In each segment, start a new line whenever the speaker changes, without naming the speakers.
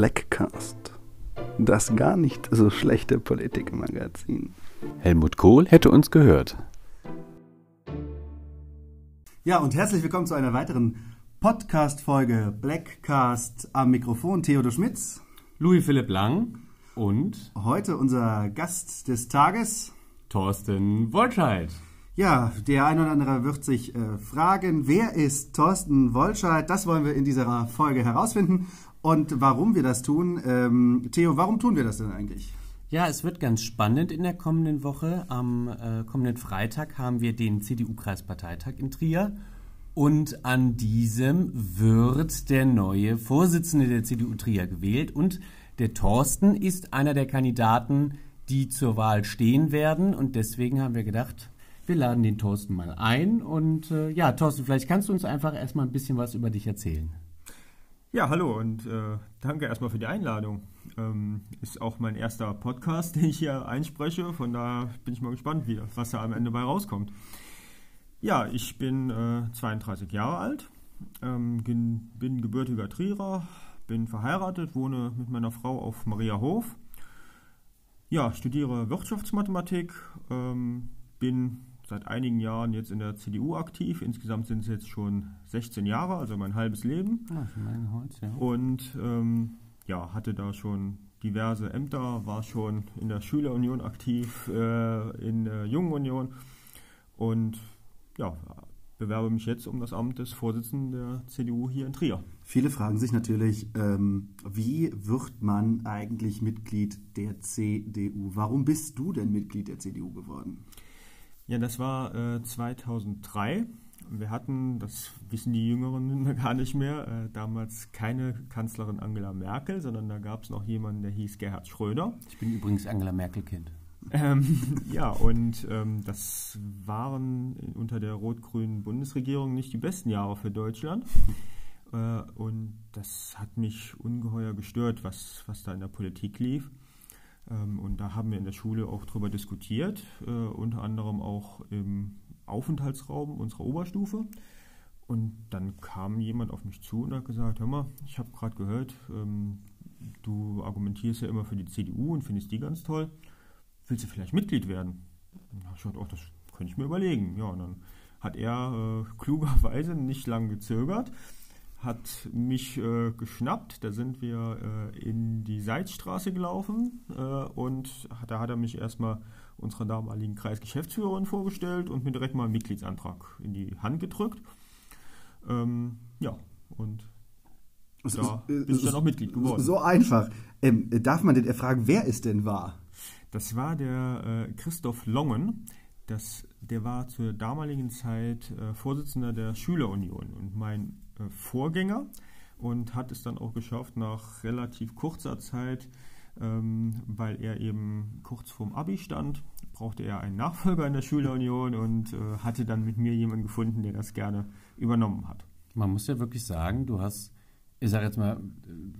Blackcast. Das gar nicht so schlechte Politikmagazin.
Helmut Kohl hätte uns gehört.
Ja, und herzlich willkommen zu einer weiteren Podcast-Folge Blackcast am Mikrofon Theodor Schmitz.
Louis Philipp Lang und
Heute unser Gast des Tages.
Thorsten Wolscheid.
Ja, der ein oder andere wird sich äh, fragen, wer ist Thorsten Wolscheid? Das wollen wir in dieser Folge herausfinden. Und warum wir das tun. Ähm, Theo, warum tun wir das denn eigentlich?
Ja, es wird ganz spannend in der kommenden Woche. Am äh, kommenden Freitag haben wir den CDU-Kreisparteitag in Trier. Und an diesem wird der neue Vorsitzende der CDU Trier gewählt. Und der Thorsten ist einer der Kandidaten, die zur Wahl stehen werden. Und deswegen haben wir gedacht, wir laden den Thorsten mal ein. Und äh, ja, Thorsten, vielleicht kannst du uns einfach erstmal ein bisschen was über dich erzählen.
Ja, hallo und äh, danke erstmal für die Einladung. Ähm, ist auch mein erster Podcast, den ich hier einspreche. Von daher bin ich mal gespannt, wie, was da am Ende bei rauskommt. Ja, ich bin äh, 32 Jahre alt, ähm, bin, gebürtiger Trierer, bin verheiratet, wohne mit meiner Frau auf Mariahof. Ja, studiere Wirtschaftsmathematik, ähm, bin seit einigen Jahren jetzt in der CDU aktiv. Insgesamt sind es jetzt schon 16 Jahre, also mein halbes Leben.
Ja, schon lange Holz, ja.
Und ähm, ja, hatte da schon diverse Ämter, war schon in der Schülerunion aktiv, äh, in der Jungenunion und ja, bewerbe mich jetzt um das Amt des Vorsitzenden der CDU hier in Trier.
Viele fragen sich natürlich, ähm, wie wird man eigentlich Mitglied der CDU? Warum bist du denn Mitglied der CDU geworden?
Ja, das war äh, 2003. Wir hatten, das wissen die Jüngeren gar nicht mehr, äh, damals keine Kanzlerin Angela Merkel, sondern da gab es noch jemanden, der hieß Gerhard Schröder.
Ich bin übrigens Angela Merkel-Kind.
Ähm, ja, und ähm, das waren unter der rot-grünen Bundesregierung nicht die besten Jahre für Deutschland. Äh, und das hat mich ungeheuer gestört, was, was da in der Politik lief. Ähm, und da haben wir in der Schule auch drüber diskutiert, äh, unter anderem auch im Aufenthaltsraum unserer Oberstufe. Und dann kam jemand auf mich zu und hat gesagt, hör mal, ich habe gerade gehört, ähm, du argumentierst ja immer für die CDU und findest die ganz toll. Willst du vielleicht Mitglied werden? Und ich gesagt, oh, das könnte ich mir überlegen. Ja, und dann hat er äh, klugerweise nicht lange gezögert hat mich äh, geschnappt. Da sind wir äh, in die Seitstraße gelaufen äh, und da hat er mich erstmal unserer damaligen Kreisgeschäftsführerin vorgestellt und mir direkt mal einen Mitgliedsantrag in die Hand gedrückt. Ähm, ja, und da bin ich dann auch Mitglied geworden.
So einfach. Ähm, darf man denn erfragen, wer es denn war?
Das war der äh, Christoph Longen. Das, der war zur damaligen Zeit äh, Vorsitzender der Schülerunion und mein äh, Vorgänger und hat es dann auch geschafft, nach relativ kurzer Zeit, ähm, weil er eben kurz vorm Abi stand, brauchte er einen Nachfolger in der Schülerunion und äh, hatte dann mit mir jemanden gefunden, der das gerne übernommen hat.
Man muss ja wirklich sagen, du hast, ich sage jetzt mal,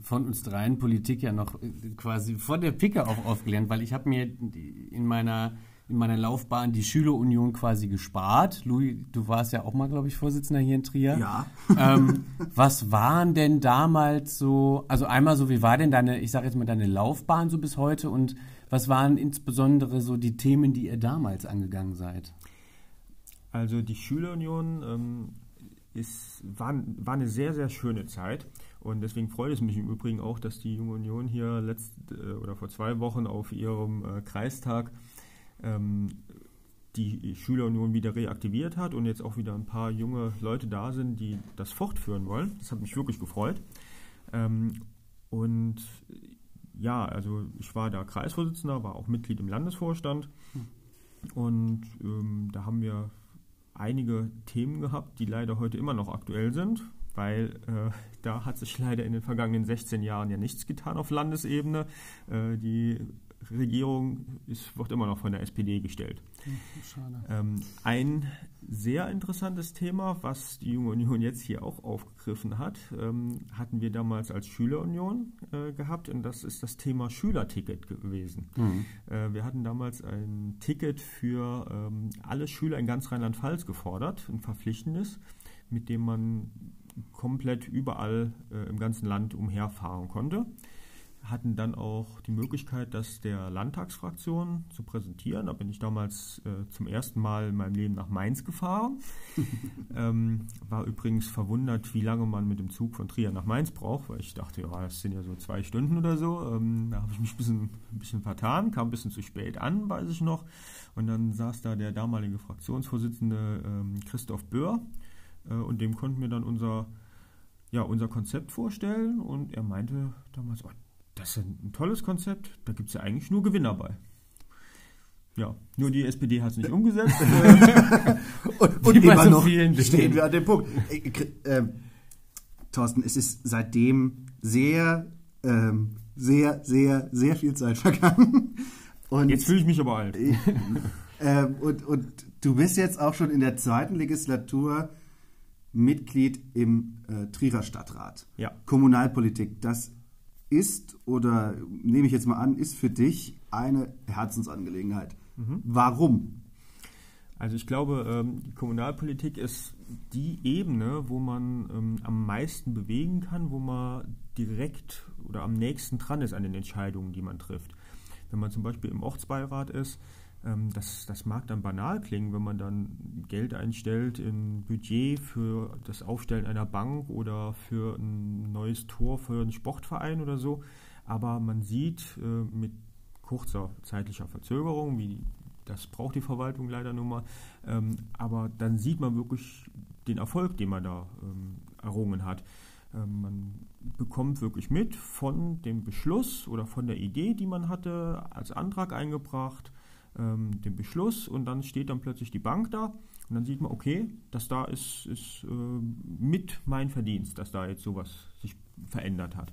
von uns dreien Politik ja noch äh, quasi von der Picke auf aufgelernt, weil ich habe mir in meiner in meiner Laufbahn die Schülerunion quasi gespart. Louis, du warst ja auch mal, glaube ich, Vorsitzender hier in Trier.
Ja.
Ähm, was waren denn damals so, also einmal so, wie war denn deine, ich sage jetzt mal, deine Laufbahn so bis heute und was waren insbesondere so die Themen, die ihr damals angegangen seid?
Also die Schülerunion ähm, ist, war, war eine sehr, sehr schöne Zeit. Und deswegen freut es mich im Übrigen auch, dass die Junge Union hier letzt, äh, oder vor zwei Wochen auf ihrem äh, Kreistag ähm, die Schülerunion wieder reaktiviert hat und jetzt auch wieder ein paar junge Leute da sind, die das fortführen wollen. Das hat mich wirklich gefreut. Ähm, und ja, also ich war da Kreisvorsitzender, war auch Mitglied im Landesvorstand und ähm, da haben wir einige Themen gehabt, die leider heute immer noch aktuell sind, weil äh, da hat sich leider in den vergangenen 16 Jahren ja nichts getan auf Landesebene. Äh, die Regierung ist, wird immer noch von der SPD gestellt.
Schade.
Ähm, ein sehr interessantes Thema, was die Junge Union jetzt hier auch aufgegriffen hat, ähm, hatten wir damals als Schülerunion äh, gehabt und das ist das Thema Schülerticket gewesen.
Mhm.
Äh, wir hatten damals ein Ticket für ähm, alle Schüler in ganz Rheinland-Pfalz gefordert, ein verpflichtendes, mit dem man komplett überall äh, im ganzen Land umherfahren konnte. Hatten dann auch die Möglichkeit, das der Landtagsfraktion zu präsentieren. Da bin ich damals äh, zum ersten Mal in meinem Leben nach Mainz gefahren. ähm, war übrigens verwundert, wie lange man mit dem Zug von Trier nach Mainz braucht, weil ich dachte, ja, das sind ja so zwei Stunden oder so. Ähm, da habe ich mich ein bisschen, ein bisschen vertan, kam ein bisschen zu spät an, weiß ich noch. Und dann saß da der damalige Fraktionsvorsitzende ähm, Christoph Böhr äh, und dem konnten wir dann unser ja, unser Konzept vorstellen und er meinte damals, oh, das ist ein tolles Konzept, da gibt es ja eigentlich nur Gewinner bei. Ja, nur die SPD hat es nicht umgesetzt.
und und immer noch stehen wir an dem Punkt. Äh, äh, Thorsten, es ist seitdem sehr, ähm, sehr, sehr, sehr viel Zeit vergangen.
Und, jetzt fühle ich mich aber alt.
Äh, und, und du bist jetzt auch schon in der zweiten Legislatur Mitglied im äh, Trierer Stadtrat.
Ja.
Kommunalpolitik, das ist oder nehme ich jetzt mal an, ist für dich eine Herzensangelegenheit. Mhm. Warum?
Also ich glaube, ähm, die Kommunalpolitik ist die Ebene, wo man ähm, am meisten bewegen kann, wo man direkt oder am nächsten dran ist an den Entscheidungen, die man trifft. Wenn man zum Beispiel im Ortsbeirat ist, das, das mag dann banal klingen, wenn man dann Geld einstellt in Budget für das Aufstellen einer Bank oder für ein neues Tor für einen Sportverein oder so. Aber man sieht äh, mit kurzer zeitlicher Verzögerung, wie das braucht die Verwaltung leider nur mal, ähm, aber dann sieht man wirklich den Erfolg, den man da ähm, errungen hat. man bekommt wirklich mit von dem Beschluss oder von der Idee, die man hatte, als Antrag eingebracht, ähm, den Beschluss und dann steht dann plötzlich die Bank da und dann sieht man, okay, das da ist, ist äh, mit mein Verdienst, dass da jetzt sowas sich verändert hat.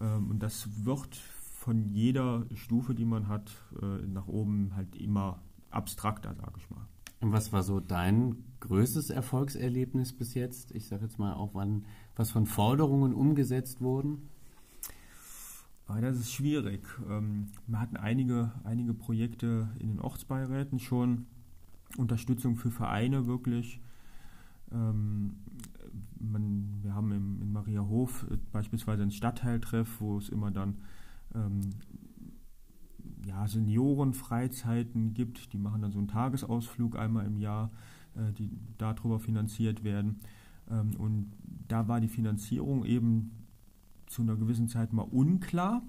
Ähm, und das wird von jeder Stufe, die man hat, äh, nach oben halt immer abstrakter, sage ich mal.
Und was war so dein größtes Erfolgserlebnis bis jetzt? Ich sage jetzt mal auch, wann, was von Forderungen umgesetzt wurden?
Ah, das ist schwierig. Ähm, wir hatten einige, einige Projekte in den Ortsbeiräten schon, Unterstützung für Vereine wirklich. Ähm, man, wir haben im, in Mariahof äh, beispielsweise einen Stadtteiltreff, wo es immer dann ähm, ja, Seniorenfreizeiten gibt. Die machen dann so einen Tagesausflug einmal im Jahr, äh, die darüber finanziert werden. Und da war die Finanzierung eben zu einer gewissen Zeit mal unklar.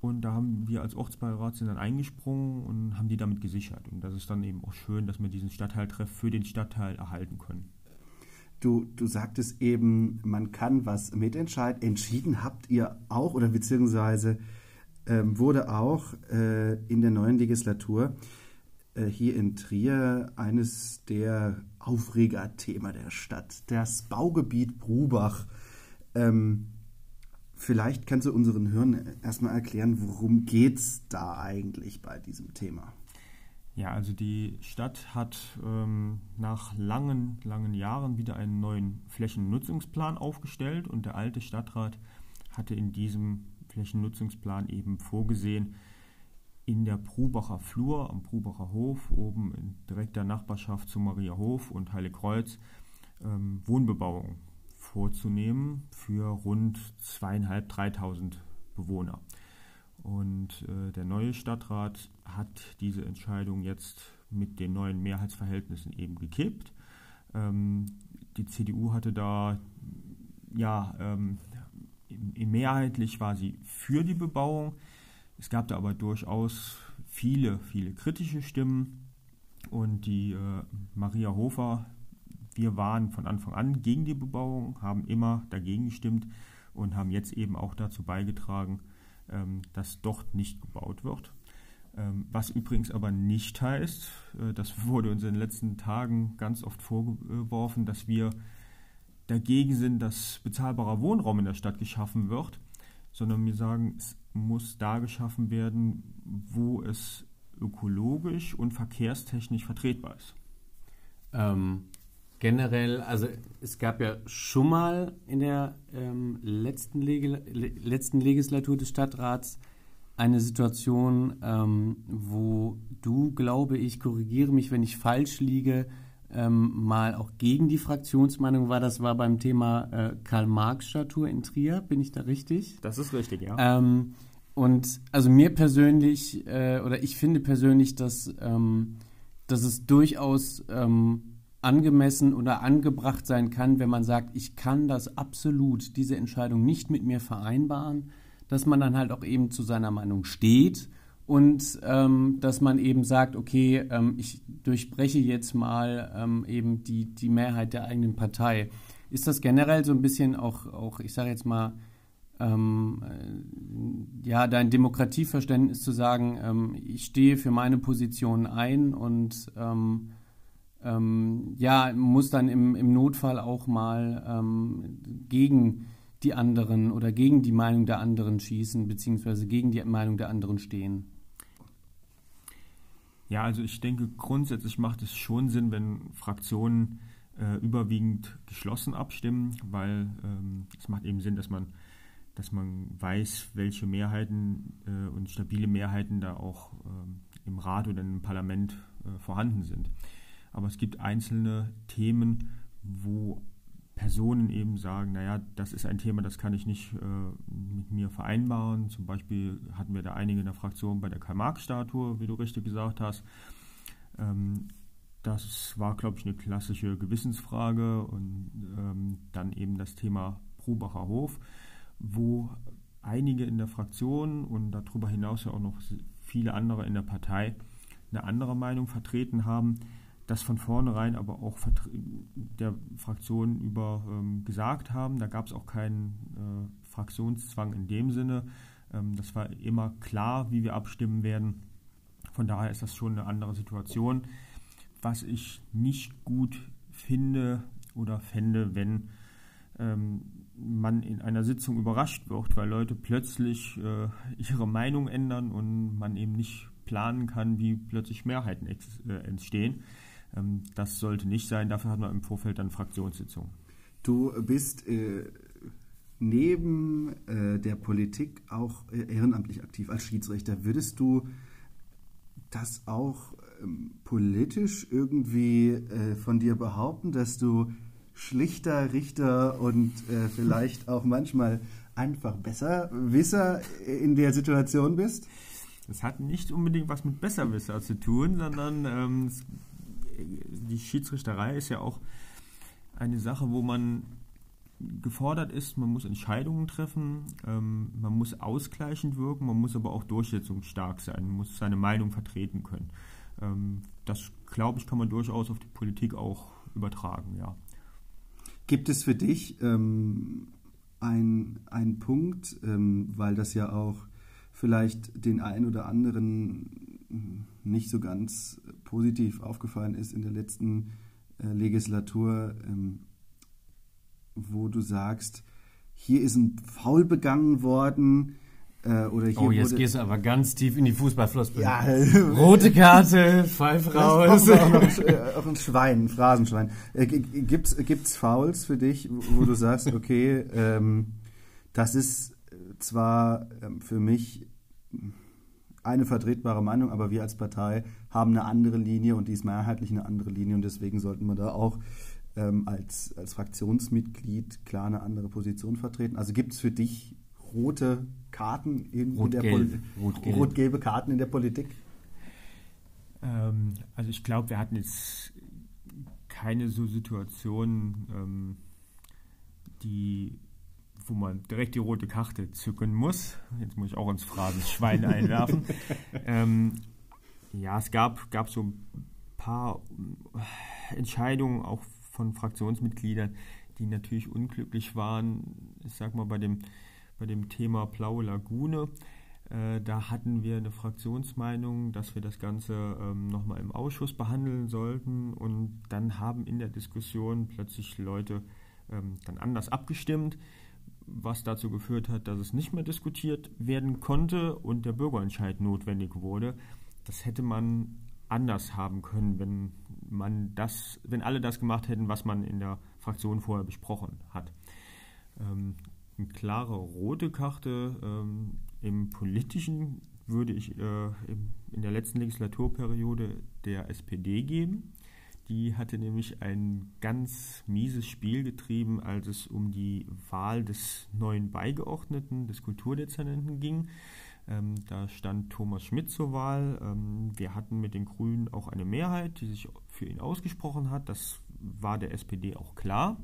Und da haben wir als Ortsbeirat sind dann eingesprungen und haben die damit gesichert. Und das ist dann eben auch schön, dass wir diesen Stadtteiltreff für den Stadtteil erhalten können.
Du, du sagtest eben, man kann was mitentscheiden. Entschieden habt ihr auch oder beziehungsweise ähm, wurde auch äh, in der neuen Legislatur äh, hier in Trier eines der Aufregerthemen der Stadt, das Baugebiet Brubach. Ähm, Vielleicht kannst du unseren Hörern erstmal erklären, worum geht es da eigentlich bei diesem Thema?
Ja, also die Stadt hat ähm, nach langen, langen Jahren wieder einen neuen Flächennutzungsplan aufgestellt und der alte Stadtrat hatte in diesem Flächennutzungsplan eben vorgesehen, in der Prubacher Flur am Prubacher Hof, oben in direkter Nachbarschaft zu Mariahof und Heiligkreuz, ähm, Wohnbebauung vorzunehmen für rund zweieinhalb, dreitausend Bewohner. Und äh, der neue Stadtrat hat diese Entscheidung jetzt mit den neuen Mehrheitsverhältnissen eben gekippt. Ähm, die CDU hatte da, ja, ähm, mehrheitlich war sie für die Bebauung. Es gab da aber durchaus viele, viele kritische Stimmen. Und die äh, Maria Hofer, wir waren von Anfang an gegen die Bebauung, haben immer dagegen gestimmt und haben jetzt eben auch dazu beigetragen, ähm, dass dort nicht gebaut wird. Ähm, was übrigens aber nicht heißt, äh, das wurde uns in den letzten Tagen ganz oft vorgeworfen, dass wir dagegen sind, dass bezahlbarer Wohnraum in der Stadt geschaffen wird, sondern wir sagen, es muss da geschaffen werden, wo es ökologisch und verkehrstechnisch vertretbar ist.
Ähm, generell, also es gab ja schon mal in der ähm, letzten, Leg letzten Legislatur des Stadtrats eine Situation, ähm, wo du, glaube ich, korrigiere mich, wenn ich falsch liege, ähm, mal auch gegen die Fraktionsmeinung war. Das war beim Thema äh, Karl-Marx-Statue in Trier. Bin ich da richtig?
Das ist richtig,
ja. Ähm, und also mir persönlich, äh, oder ich finde persönlich, dass, ähm, dass es durchaus ähm, angemessen oder angebracht sein kann, wenn man sagt, ich kann das absolut, diese Entscheidung nicht mit mir vereinbaren, dass man dann halt auch eben zu seiner Meinung steht und ähm, dass man eben sagt, okay, ähm, ich durchbreche jetzt mal ähm, eben die, die Mehrheit der eigenen Partei. Ist das generell so ein bisschen auch, auch ich sage jetzt mal, ähm, äh, ja, dein Demokratieverständnis zu sagen, ähm, ich stehe für meine Position ein und ähm, ja, muss dann im, im Notfall auch mal ähm, gegen die anderen oder gegen die Meinung der anderen schießen, beziehungsweise gegen die Meinung der anderen stehen.
Ja, also ich denke, grundsätzlich macht es schon Sinn, wenn Fraktionen äh, überwiegend geschlossen abstimmen, weil ähm, es macht eben Sinn, dass man dass man weiß, welche Mehrheiten äh, und stabile Mehrheiten da auch äh, im Rat oder im Parlament äh, vorhanden sind. Aber es gibt einzelne Themen, wo Personen eben sagen, naja, das ist ein Thema, das kann ich nicht äh, mit mir vereinbaren. Zum Beispiel hatten wir da einige in der Fraktion bei der Karl-Marx-Statue, wie du richtig gesagt hast. Ähm, das war, glaube ich, eine klassische Gewissensfrage und ähm, dann eben das Thema Brubacher Hof wo einige in der Fraktion und darüber hinaus ja auch noch viele andere in der Partei eine andere Meinung vertreten haben, das von vornherein aber auch der Fraktion über ähm, gesagt haben. Da gab es auch keinen äh, Fraktionszwang in dem Sinne. Ähm, das war immer klar, wie wir abstimmen werden. Von daher ist das schon eine andere Situation. Was ich nicht gut finde oder fände, wenn ähm, man in einer Sitzung überrascht wird, weil Leute plötzlich äh, ihre Meinung ändern und man eben nicht planen kann, wie plötzlich Mehrheiten äh, entstehen. Ähm, das sollte nicht sein. Dafür hat man im Vorfeld dann Fraktionssitzungen.
Du bist äh, neben äh, der Politik auch äh, ehrenamtlich aktiv als Schiedsrichter. Würdest du das auch ähm, politisch irgendwie äh, von dir behaupten, dass du schlichter Richter und äh, vielleicht auch manchmal einfach besser Wisser in der Situation bist?
Das hat nicht unbedingt was mit Besserwisser zu tun, sondern ähm, die Schiedsrichterei ist ja auch eine Sache, wo man gefordert ist, man muss Entscheidungen treffen, ähm, man muss ausgleichend wirken, man muss aber auch durchsetzungsstark sein, man muss seine Meinung vertreten können. Ähm, das, glaube ich, kann man durchaus auf die Politik auch übertragen, ja.
Gibt es für dich ähm, einen Punkt, ähm, weil das ja auch vielleicht den einen oder anderen nicht so ganz positiv aufgefallen ist in der letzten äh, Legislatur, ähm, wo du sagst, hier ist ein Faul begangen worden,
äh, oder hier oh, jetzt gehst du aber ganz tief in die Fußballflossbühne. Ja. Rote Karte, pfeif raus.
Auch noch ein, äh, auch ein Schwein, ein Phrasenschwein. Äh, gibt's, gibt's Fouls für dich, wo du sagst, okay, ähm, das ist zwar ähm, für mich eine vertretbare Meinung, aber wir als Partei haben eine andere Linie und die ist mehrheitlich eine andere Linie und deswegen sollten wir da auch ähm, als, als Fraktionsmitglied klar eine andere Position vertreten. Also gibt es für dich rote Karten in, Rot in der Politik? Rot-gelbe Karten in der Politik?
Ähm, also ich glaube, wir hatten jetzt keine so Situation, ähm, die, wo man direkt die rote Karte zücken muss. Jetzt muss ich auch ins Phrasenschwein einwerfen. ähm, ja, es gab, gab so ein paar Entscheidungen auch von Fraktionsmitgliedern, die natürlich unglücklich waren. Ich sag mal, bei dem bei dem Thema Blaue Lagune. Äh, da hatten wir eine Fraktionsmeinung, dass wir das Ganze ähm, nochmal im Ausschuss behandeln sollten. Und dann haben in der Diskussion plötzlich Leute ähm, dann anders abgestimmt, was dazu geführt hat, dass es nicht mehr diskutiert werden konnte und der Bürgerentscheid notwendig wurde. Das hätte man anders haben können, wenn man das, wenn alle das gemacht hätten, was man in der Fraktion vorher besprochen hat. Ähm, eine klare rote Karte ähm, im politischen würde ich äh, in der letzten Legislaturperiode der SPD geben. Die hatte nämlich ein ganz mieses Spiel getrieben, als es um die Wahl des neuen Beigeordneten, des Kulturdezernenten ging. Ähm, da stand Thomas Schmidt zur Wahl. Ähm, wir hatten mit den Grünen auch eine Mehrheit, die sich für ihn ausgesprochen hat. Das war der SPD auch klar.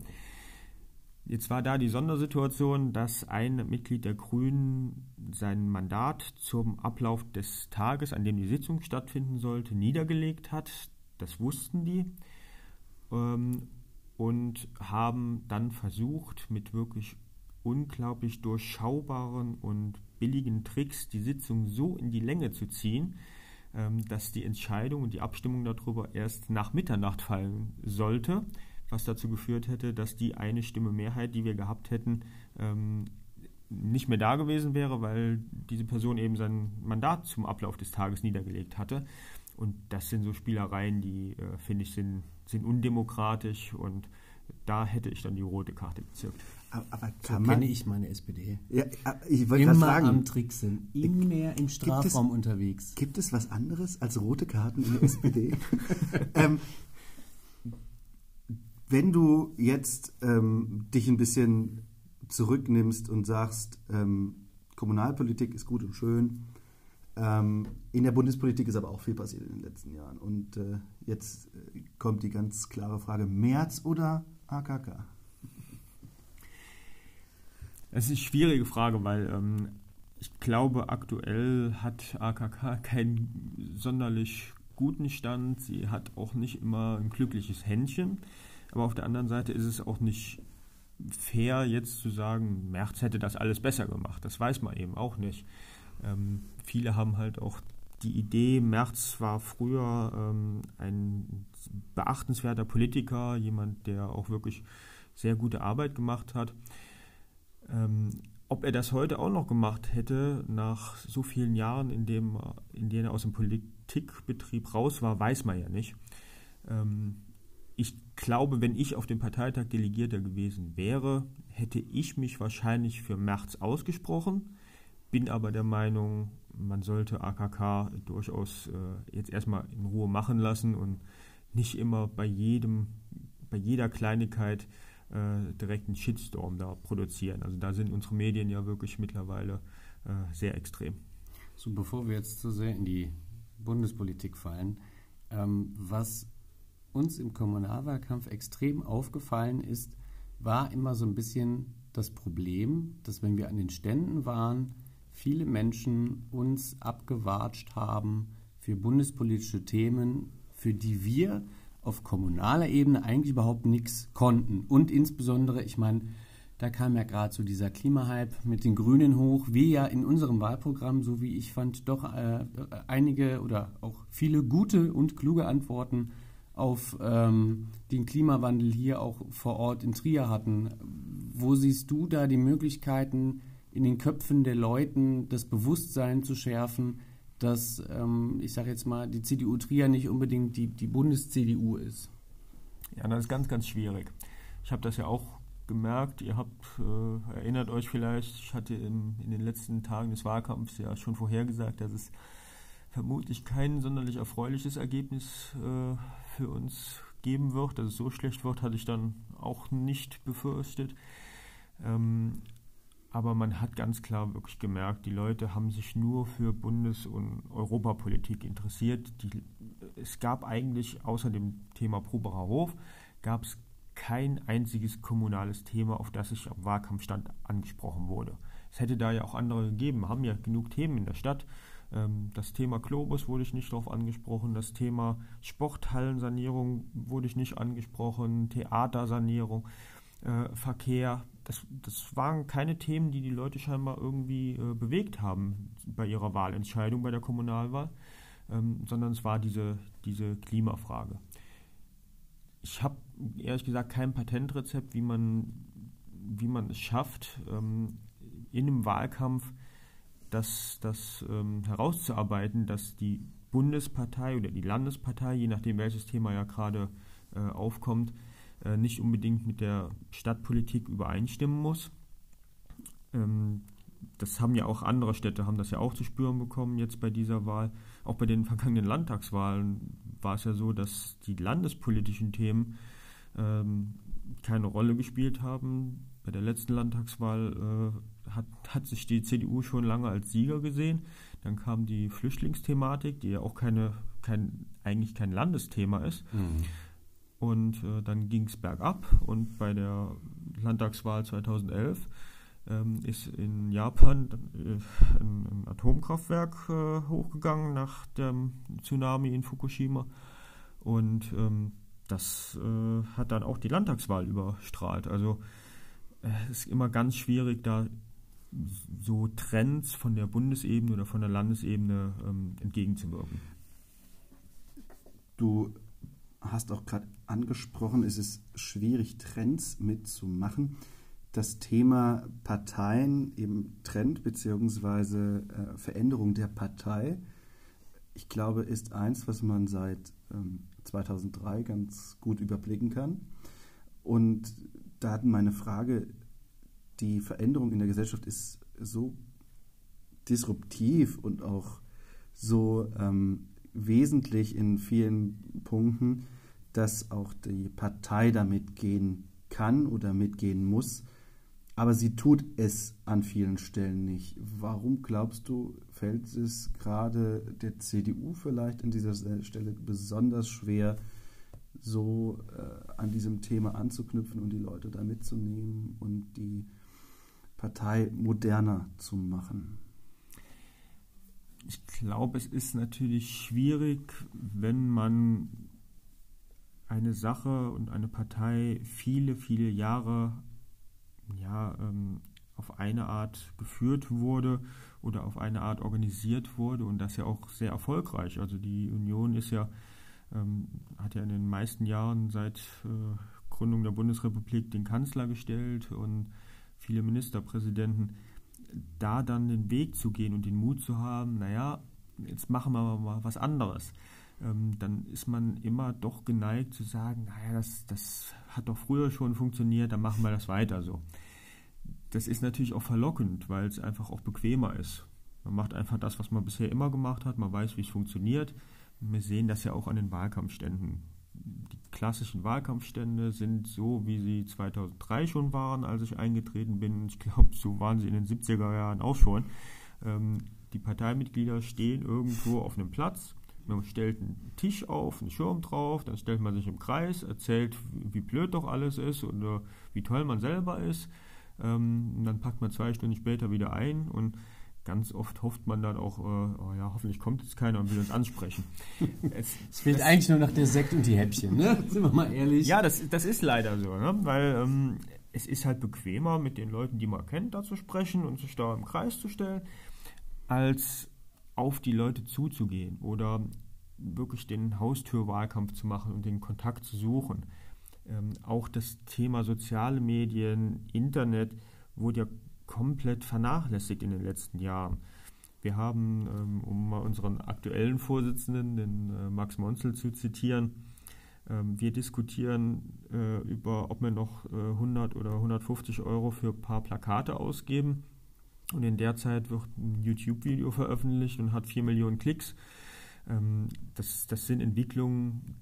Jetzt war da die Sondersituation, dass ein Mitglied der Grünen sein Mandat zum Ablauf des Tages, an dem die Sitzung stattfinden sollte, niedergelegt hat. Das wussten die ähm, und haben dann versucht, mit wirklich unglaublich durchschaubaren und billigen Tricks die Sitzung so in die Länge zu ziehen, ähm, dass die Entscheidung und die Abstimmung darüber erst nach Mitternacht fallen sollte was dazu geführt hätte, dass die eine Stimme Mehrheit, die wir gehabt hätten, ähm, nicht mehr da gewesen wäre, weil diese Person eben sein Mandat zum Ablauf des Tages niedergelegt hatte. Und das sind so Spielereien, die, äh, finde ich, sind, sind undemokratisch und da hätte ich dann die rote Karte bezirkt.
Aber, aber so kenne ich meine SPD.
Ja, ich wollte immer sagen,
am Trick sind, immer im Strafraum
gibt
es, unterwegs.
Gibt es was anderes als rote Karten in der SPD? ähm, wenn du jetzt ähm, dich ein bisschen zurücknimmst und sagst, ähm, Kommunalpolitik ist gut und schön, ähm, in der Bundespolitik ist aber auch viel passiert in den letzten Jahren. Und äh, jetzt äh, kommt die ganz klare Frage, März oder AKK?
Es ist eine schwierige Frage, weil ähm, ich glaube, aktuell hat AKK keinen sonderlich guten Stand. Sie hat auch nicht immer ein glückliches Händchen. Aber auf der anderen Seite ist es auch nicht fair, jetzt zu sagen, Merz hätte das alles besser gemacht. Das weiß man eben auch nicht. Ähm, viele haben halt auch die Idee, Merz war früher ähm, ein beachtenswerter Politiker, jemand, der auch wirklich sehr gute Arbeit gemacht hat. Ähm, ob er das heute auch noch gemacht hätte, nach so vielen Jahren, in, dem, in denen er aus dem Politikbetrieb raus war, weiß man ja nicht. Ähm, ich glaube, wenn ich auf dem Parteitag Delegierter gewesen wäre, hätte ich mich wahrscheinlich für März ausgesprochen, bin aber der Meinung, man sollte AKK durchaus äh, jetzt erstmal in Ruhe machen lassen und nicht immer bei jedem, bei jeder Kleinigkeit äh, direkt einen Shitstorm da produzieren. Also da sind unsere Medien ja wirklich mittlerweile äh, sehr extrem.
So, bevor wir jetzt zu sehr in die Bundespolitik fallen, ähm, was uns im Kommunalwahlkampf extrem aufgefallen ist, war immer so ein bisschen das Problem, dass wenn wir an den Ständen waren, viele Menschen uns abgewatscht haben für bundespolitische Themen, für die wir auf kommunaler Ebene eigentlich überhaupt nichts konnten. Und insbesondere, ich meine, da kam ja gerade so dieser Klimahype mit den Grünen hoch. Wir ja in unserem Wahlprogramm, so wie ich fand, doch äh, einige oder auch viele gute und kluge Antworten auf ähm, den Klimawandel hier auch vor Ort in Trier hatten. Wo siehst du da die Möglichkeiten, in den Köpfen der Leuten das Bewusstsein zu schärfen, dass, ähm, ich sage jetzt mal, die CDU Trier nicht unbedingt die, die Bundes-CDU ist?
Ja, das ist ganz, ganz schwierig. Ich habe das ja auch gemerkt. Ihr habt, äh, erinnert euch vielleicht, ich hatte im, in den letzten Tagen des Wahlkampfs ja schon vorhergesagt, dass es vermutlich kein sonderlich erfreuliches Ergebnis äh, für uns geben wird. Dass es so schlecht wird, hatte ich dann auch nicht befürchtet. Ähm, aber man hat ganz klar wirklich gemerkt, die Leute haben sich nur für Bundes- und Europapolitik interessiert. Die, es gab eigentlich außer dem Thema Proberer Hof, gab es kein einziges kommunales Thema, auf das ich am Wahlkampfstand angesprochen wurde. Es hätte da ja auch andere gegeben, haben ja genug Themen in der Stadt. Ähm, das Thema Globus wurde ich nicht darauf angesprochen, das Thema Sporthallensanierung wurde ich nicht angesprochen, Theatersanierung, äh, Verkehr. Das, das, waren keine Themen, die die Leute scheinbar irgendwie äh, bewegt haben bei ihrer Wahlentscheidung, bei der Kommunalwahl, ähm, sondern es war diese, diese Klimafrage. Ich habe ehrlich gesagt kein Patentrezept, wie man, wie man es schafft, ähm, in einem Wahlkampf das, das ähm, herauszuarbeiten, dass die Bundespartei oder die Landespartei, je nachdem welches Thema ja gerade äh, aufkommt, äh, nicht unbedingt mit der Stadtpolitik übereinstimmen muss. Ähm, das haben ja auch andere Städte, haben das ja auch zu spüren bekommen jetzt bei dieser Wahl. Auch bei den vergangenen Landtagswahlen war es ja so, dass die landespolitischen Themen ähm, keine Rolle gespielt haben. Bei der letzten Landtagswahl äh, hat, hat sich die CDU schon lange als Sieger gesehen. Dann kam die Flüchtlingsthematik, die ja auch keine, kein, eigentlich kein Landesthema ist. Mhm. Und äh, dann ging es bergab und bei der Landtagswahl 2011 ähm, ist in Japan äh, ein, ein, Atomkraftwerk äh, hochgegangen nach dem Tsunami in Fukushima. Und ähm, das äh, hat dann auch die Landtagswahl überstrahlt. Also äh, es ist immer ganz schwierig, da so Trends von der Bundesebene oder von der Landesebene ähm, entgegenzuwirken.
Du hast auch gerade angesprochen, es ist schwierig, Trends mitzumachen. Das Thema Parteien, eben Trend bzw. Äh, Veränderung der Partei, ich glaube, ist eins, was man seit ähm, 2003 ganz gut überblicken kann. Und da hatten meine Frage, die Veränderung in der Gesellschaft ist so disruptiv und auch so ähm, wesentlich in vielen Punkten, dass auch die Partei damit gehen kann oder mitgehen muss. Aber sie tut es an vielen Stellen nicht. Warum glaubst du, fällt es gerade der CDU vielleicht an dieser Stelle besonders schwer, so äh, an diesem Thema anzuknüpfen und die Leute da mitzunehmen und die Partei moderner zu machen?
Ich glaube, es ist natürlich schwierig, wenn man eine Sache und eine Partei viele, viele Jahre ja, ähm, auf eine Art geführt wurde oder auf eine Art organisiert wurde und das ja auch sehr erfolgreich. Also die Union ist ja, ähm, hat ja in den meisten Jahren seit äh, Gründung der Bundesrepublik den Kanzler gestellt und viele Ministerpräsidenten, da dann den Weg zu gehen und den Mut zu haben, naja, jetzt machen wir mal was anderes, dann ist man immer doch geneigt zu sagen, naja, das, das hat doch früher schon funktioniert, dann machen wir das weiter so. Das ist natürlich auch verlockend, weil es einfach auch bequemer ist. Man macht einfach das, was man bisher immer gemacht hat, man weiß, wie es funktioniert. Wir sehen das ja auch an den Wahlkampfständen die klassischen Wahlkampfstände sind so, wie sie 2003 schon waren, als ich eingetreten bin. Ich glaube, so waren sie in den 70er Jahren auch schon. Ähm, die Parteimitglieder stehen irgendwo auf einem Platz. Man stellt einen Tisch auf, einen Schirm drauf, dann stellt man sich im Kreis, erzählt, wie blöd doch alles ist oder wie toll man selber ist. Ähm, dann packt man zwei Stunden später wieder ein und ganz oft hofft man dann auch, äh, oh ja, hoffentlich kommt jetzt keiner und will uns ansprechen.
es, es fehlt eigentlich nur noch der Sekt und die Häppchen, ne? Sind wir mal ehrlich.
Ja, das, das ist leider so, ne? weil ähm, es ist halt bequemer, mit den Leuten, die man kennt, da zu sprechen und sich da im Kreis zu stellen, als auf die Leute zuzugehen oder wirklich den Haustürwahlkampf zu machen und den Kontakt zu suchen. Ähm, auch das Thema soziale Medien, Internet wurde ja komplett vernachlässigt in den letzten Jahren. Wir haben, ähm, um mal unseren aktuellen Vorsitzenden, den äh, Max Monzel, zu zitieren, ähm, wir diskutieren äh, über, ob wir noch 100 äh, oder 150 Euro für ein paar Plakate ausgeben. Und in der Zeit wird ein YouTube-Video veröffentlicht und hat 4 Millionen Klicks. Ähm, das, das sind Entwicklungen,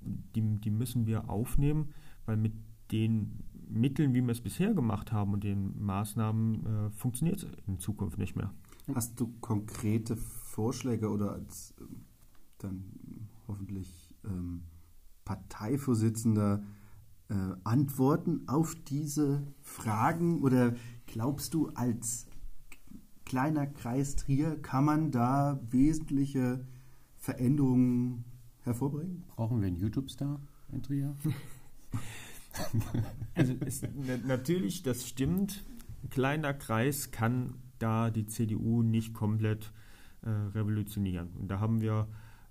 die, die müssen wir aufnehmen, weil mit den Mitteln, wie wir es bisher gemacht haben und den Maßnahmen, äh, funktioniert es in Zukunft nicht mehr.
Hast du konkrete Vorschläge oder als ähm, dann hoffentlich ähm, Parteivorsitzender äh, Antworten auf diese Fragen? Oder glaubst du, als kleiner Kreis Trier kann man da wesentliche Veränderungen hervorbringen?
Brauchen wir einen YouTube-Star in Trier?
Also ist, natürlich, das stimmt. Ein kleiner Kreis kann da die CDU nicht komplett äh, revolutionieren. Und da haben wir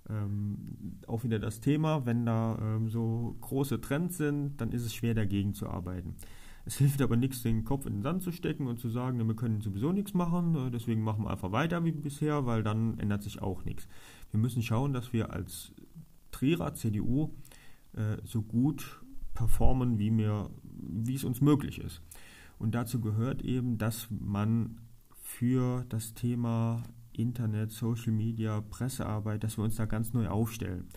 ähm, auch wieder das Thema, wenn da ähm, so große Trends sind, dann ist es schwer dagegen zu arbeiten. Es hilft aber nichts, den Kopf in den Sand zu stecken und zu sagen, wir können sowieso nichts machen, äh, deswegen machen wir einfach weiter wie bisher, weil dann ändert sich auch nichts. Wir müssen schauen, dass wir als Trierer CDU äh, so gut performen, wie, mir, wie es uns möglich ist. Und dazu gehört eben, dass man für das Thema Internet, Social Media, Pressearbeit, dass wir uns da ganz neu aufstellen.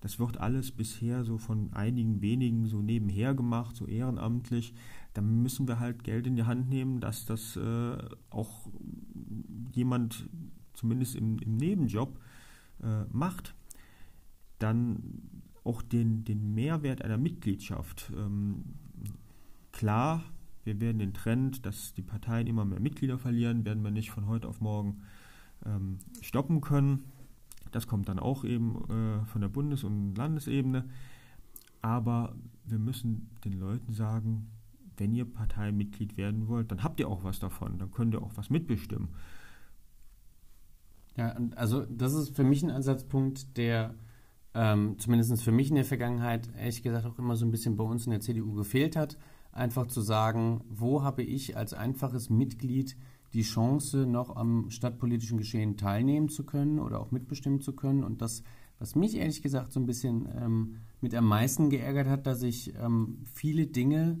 Das wird alles bisher so von einigen wenigen so nebenher gemacht, so ehrenamtlich. Da müssen wir halt Geld in die Hand nehmen, dass das äh, auch jemand zumindest im, im Nebenjob äh, macht. Dann auch den, den Mehrwert einer Mitgliedschaft. Ähm, klar, wir werden den Trend, dass die Parteien immer mehr Mitglieder verlieren, werden wir nicht von heute auf morgen ähm, stoppen können. Das kommt dann auch eben äh, von der Bundes- und Landesebene. Aber wir müssen den Leuten sagen, wenn ihr Parteimitglied werden wollt, dann habt ihr auch was davon, dann könnt ihr auch was mitbestimmen.
Ja, also das ist für mich ein Ansatzpunkt, der ähm, zumindest für mich in der Vergangenheit, ehrlich gesagt, auch immer so ein bisschen bei uns in der CDU gefehlt hat. Einfach zu sagen, wo habe ich als einfaches Mitglied die Chance, noch am stadtpolitischen Geschehen teilnehmen zu können oder auch mitbestimmen zu können. Und das, was mich ehrlich gesagt so ein bisschen ähm, mit am meisten geärgert hat, dass ich ähm, viele Dinge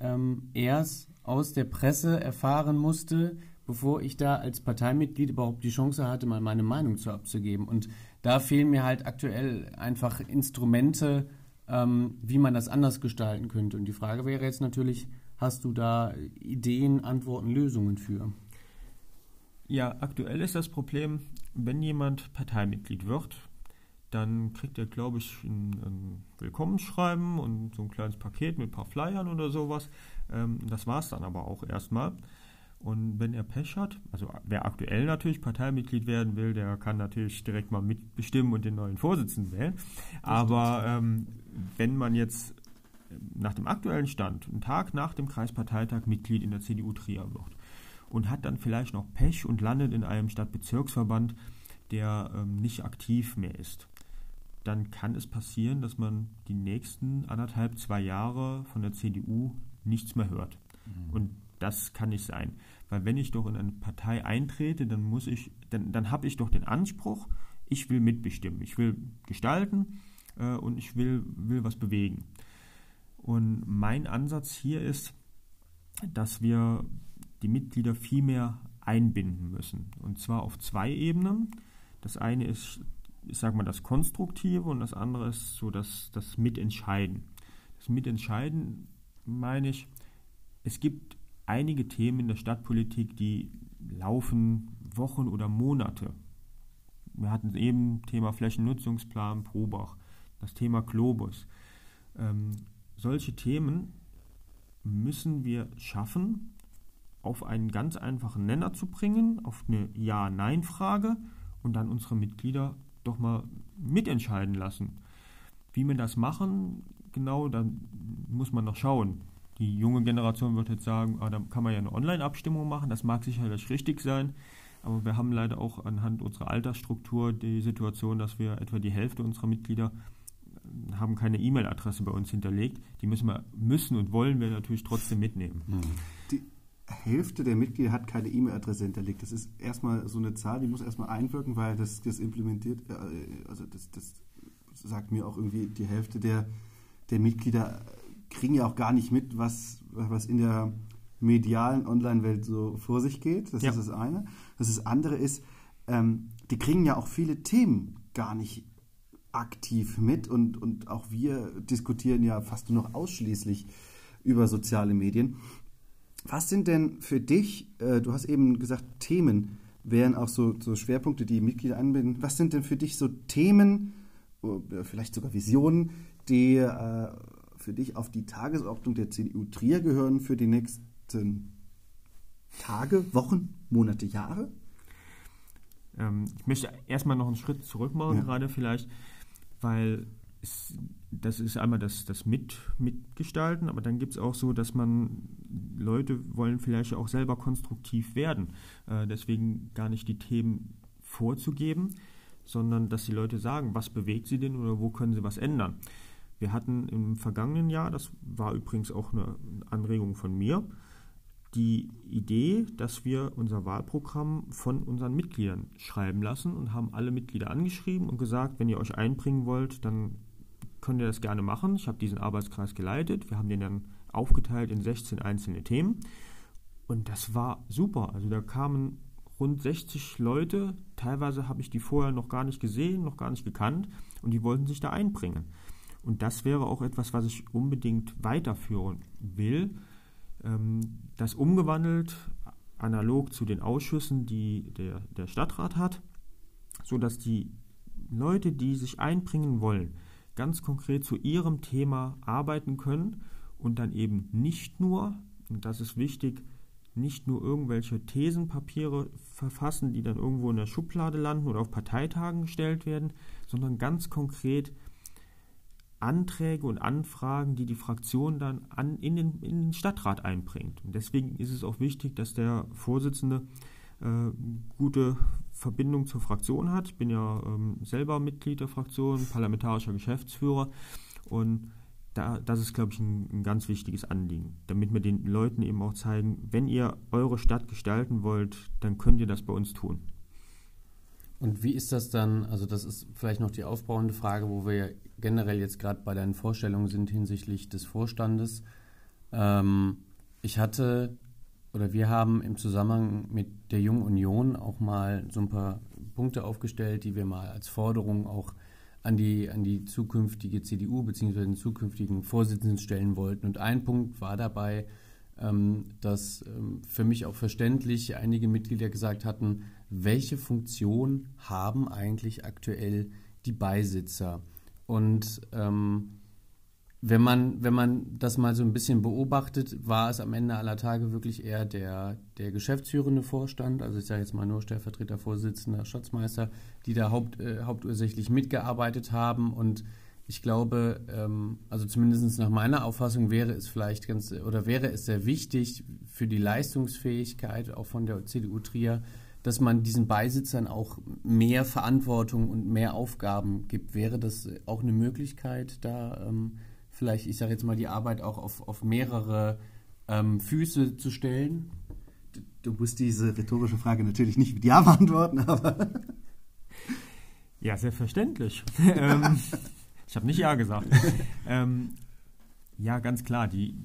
ähm, erst aus der Presse erfahren musste, bevor ich da als Parteimitglied überhaupt die Chance hatte, mal meine Meinung zu abzugeben. Und da fehlen mir halt aktuell einfach Instrumente, ähm, wie man das anders gestalten könnte. Und die Frage wäre jetzt natürlich, hast du da Ideen, Antworten, Lösungen für?
Ja, aktuell ist das Problem, wenn jemand Parteimitglied wird, dann kriegt er, glaube ich, ein, ein, Willkommensschreiben und so ein kleines Paket mit ein paar Flyern oder sowas. Ähm, das war es dann aber auch erstmal. Und wenn er Pech hat, also wer aktuell natürlich Parteimitglied werden will, der kann natürlich direkt mal mitbestimmen und den neuen Vorsitzenden wählen. Aber ähm, wenn man jetzt nach dem aktuellen Stand, einen Tag nach dem Kreisparteitag Mitglied in der CDU Trier wird und hat dann vielleicht noch Pech und landet in einem Stadtbezirksverband, der ähm, nicht aktiv mehr ist, dann kann es passieren, dass man die nächsten anderthalb, zwei Jahre von der CDU nichts mehr hört. Mhm. Und das kann nicht sein. Weil wenn ich doch in eine Partei eintrete, dann muss ich, dann, dann habe ich doch den Anspruch, ich will mitbestimmen, ich will gestalten äh, und ich will, will was bewegen. Und mein Ansatz hier ist, dass wir die Mitglieder viel mehr einbinden müssen. Und zwar auf zwei Ebenen. Das eine ist, ich sage mal, das Konstruktive und das andere ist so das, das Mitentscheiden. Das Mitentscheiden meine ich, es gibt einige Themen in der Stadtpolitik, die laufen Wochen oder Monate. Wir hatten eben Thema Flächennutzungsplan Probach, das Thema Globus. Ähm, solche Themen müssen wir schaffen, auf einen ganz einfachen Nenner zu bringen, auf eine Ja-Nein-Frage und dann unsere Mitglieder doch mal mitentscheiden lassen. Wie wir das machen, genau, da muss man noch schauen. Die junge Generation wird jetzt sagen, ah, da kann man ja eine Online-Abstimmung machen, das mag sicherlich richtig sein, aber wir haben leider auch anhand unserer Altersstruktur die Situation, dass wir etwa die Hälfte unserer Mitglieder haben keine E-Mail-Adresse bei uns hinterlegt. Die müssen wir müssen und wollen wir natürlich trotzdem mitnehmen.
Die Hälfte der Mitglieder hat keine E-Mail-Adresse hinterlegt. Das ist erstmal so eine Zahl, die muss erstmal einwirken, weil das, das implementiert, äh, also das, das sagt mir auch irgendwie, die Hälfte der, der Mitglieder kriegen ja auch gar nicht mit, was, was in der medialen Online-Welt so vor sich geht. Das ja. ist das eine. Das, das andere ist, ähm, die kriegen ja auch viele Themen gar nicht aktiv mit und, und auch wir diskutieren ja fast nur noch ausschließlich über soziale Medien. Was sind denn für dich, äh, du hast eben gesagt, Themen wären auch so, so Schwerpunkte, die Mitglieder anbinden. Was sind denn für dich so Themen, oder vielleicht sogar Visionen, die äh, für dich auf die Tagesordnung der CDU Trier gehören für die nächsten Tage, Wochen, Monate, Jahre?
Ähm, ich möchte erstmal noch einen Schritt zurück machen, ja. gerade vielleicht, weil es, das ist einmal das, das Mit, Mitgestalten, aber dann gibt es auch so, dass man Leute wollen vielleicht auch selber konstruktiv werden. Äh, deswegen gar nicht die Themen vorzugeben, sondern dass die Leute sagen, was bewegt sie denn oder wo können sie was ändern. Wir hatten im vergangenen Jahr, das war übrigens auch eine Anregung von mir, die Idee, dass wir unser Wahlprogramm von unseren Mitgliedern schreiben lassen und haben alle Mitglieder angeschrieben und gesagt, wenn ihr euch einbringen wollt, dann könnt ihr das gerne machen. Ich habe diesen Arbeitskreis geleitet. Wir haben den dann aufgeteilt in 16 einzelne Themen. Und das war super. Also da kamen rund 60 Leute, teilweise habe ich die vorher noch gar nicht gesehen, noch gar nicht gekannt und die wollten sich da einbringen. Und das wäre auch etwas, was ich unbedingt weiterführen will. Ähm, das umgewandelt analog zu den Ausschüssen, die der, der Stadtrat hat, sodass die Leute, die sich einbringen wollen, ganz konkret zu ihrem Thema arbeiten können und dann eben nicht nur, und das ist wichtig, nicht nur irgendwelche Thesenpapiere verfassen, die dann irgendwo in der Schublade landen oder auf Parteitagen gestellt werden, sondern ganz konkret Anträge und Anfragen, die die Fraktion dann an, in, den, in den Stadtrat einbringt. Und deswegen ist es auch wichtig, dass der Vorsitzende äh, gute Verbindung zur Fraktion hat. Ich bin ja ähm, selber Mitglied der Fraktion, parlamentarischer Geschäftsführer und da, das ist, glaube ich, ein, ein, ganz wichtiges Anliegen, damit wir den Leuten eben auch zeigen, wenn ihr eure Stadt gestalten wollt, dann könnt ihr das bei uns tun.
Und wie ist das dann, also das ist vielleicht noch die aufbauende Frage, wo wir generell jetzt gerade bei deinen Vorstellungen sind hinsichtlich des Vorstandes. Ähm, ich hatte oder wir haben im Zusammenhang mit der Jungen Union auch mal so ein paar Punkte aufgestellt, die wir mal als Forderung auch an die, an die zukünftige CDU bzw. den zukünftigen Vorsitzenden stellen wollten. Und ein Punkt war dabei, ähm, dass ähm, für mich auch verständlich einige Mitglieder gesagt hatten, welche Funktion haben eigentlich aktuell die Beisitzer? Und ähm, wenn man, wenn man das mal so ein bisschen beobachtet, war es am Ende aller Tage wirklich eher der, der geschäftsführende Vorstand, also ich sage jetzt mal nur Stellvertreter, Vorsitzender, Schatzmeister, die da haupt, äh, hauptursächlich mitgearbeitet haben. Und ich glaube, ähm, also zumindest nach meiner Auffassung wäre es vielleicht ganz, oder wäre es sehr wichtig für die Leistungsfähigkeit auch von der CDU Trier, dass man diesen Beisitzern auch mehr Verantwortung und mehr Aufgaben gibt. Wäre das auch eine Möglichkeit, da ähm, vielleicht, ich sage jetzt mal, die Arbeit auch auf, auf mehrere ähm, Füße zu stellen?
Du musst diese rhetorische Frage natürlich nicht mit Ja beantworten, aber.
Ja, selbstverständlich. ähm, ich habe nicht Ja gesagt. ähm, ja, ganz klar. Die,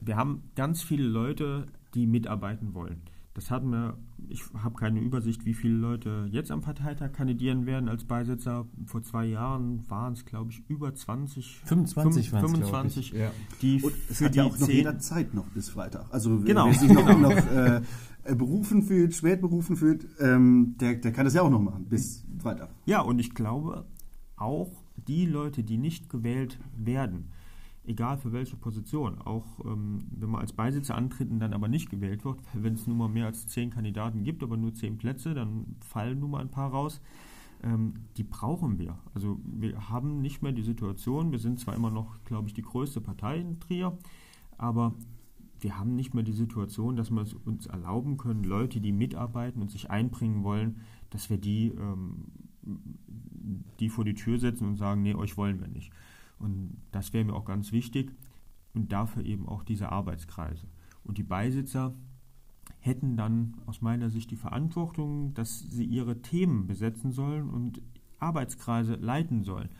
wir haben ganz viele Leute, die mitarbeiten wollen. Das hatten wir, ich habe keine Übersicht, wie viele Leute jetzt am Parteitag kandidieren werden als Beisitzer. Vor zwei Jahren waren es, glaube ich, über 20.
25
fünf, 25,
ja.
die
Und es hat die ja auch noch jeder Zeit noch bis Freitag. Also
genau.
wer sich noch, noch äh, berufen fühlt, spät berufen fühlt, ähm, der, der kann das ja auch noch machen bis Freitag.
Ja, und ich glaube, auch die Leute, die nicht gewählt werden, egal für welche Position. Auch ähm, wenn man als Beisitzer antritt und dann aber nicht gewählt wird, wenn es nun mal mehr als zehn Kandidaten gibt, aber nur zehn Plätze, dann fallen nun mal ein paar raus. Ähm, die brauchen wir. Also wir haben nicht mehr die Situation, wir sind zwar immer noch, glaube ich, die größte Partei in Trier, aber wir haben nicht mehr die Situation, dass wir es uns erlauben können, Leute, die mitarbeiten und sich einbringen wollen, dass wir die, ähm, die vor die Tür setzen und sagen, nee, euch wollen wir nicht. Und das wäre mir auch ganz wichtig und dafür eben auch diese Arbeitskreise. Und die Beisitzer hätten dann aus meiner Sicht die Verantwortung, dass sie ihre Themen besetzen sollen und Arbeitskreise leiten sollen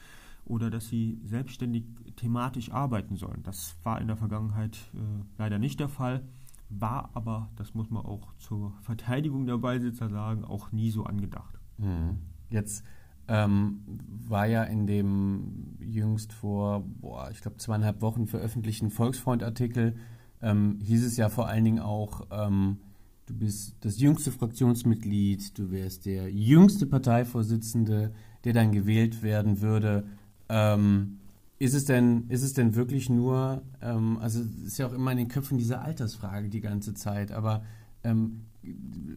oder dass sie selbstständig thematisch arbeiten sollen. Das war in der Vergangenheit äh, leider nicht der Fall, war aber, das muss man auch zur Verteidigung der Beisitzer sagen, auch nie so angedacht.
Mhm. Jetzt ähm, war ja in dem jüngst vor, boah, ich glaube, zweieinhalb Wochen veröffentlichten Volksfreund-Artikel, ähm, hieß es ja vor allen Dingen auch, ähm, du bist das jüngste Fraktionsmitglied, du wärst der jüngste Parteivorsitzende, der dann gewählt werden würde. Ähm, ist es denn, ist es denn wirklich nur, ähm, also ist ja auch immer in den Köpfen diese Altersfrage die ganze Zeit, aber ähm,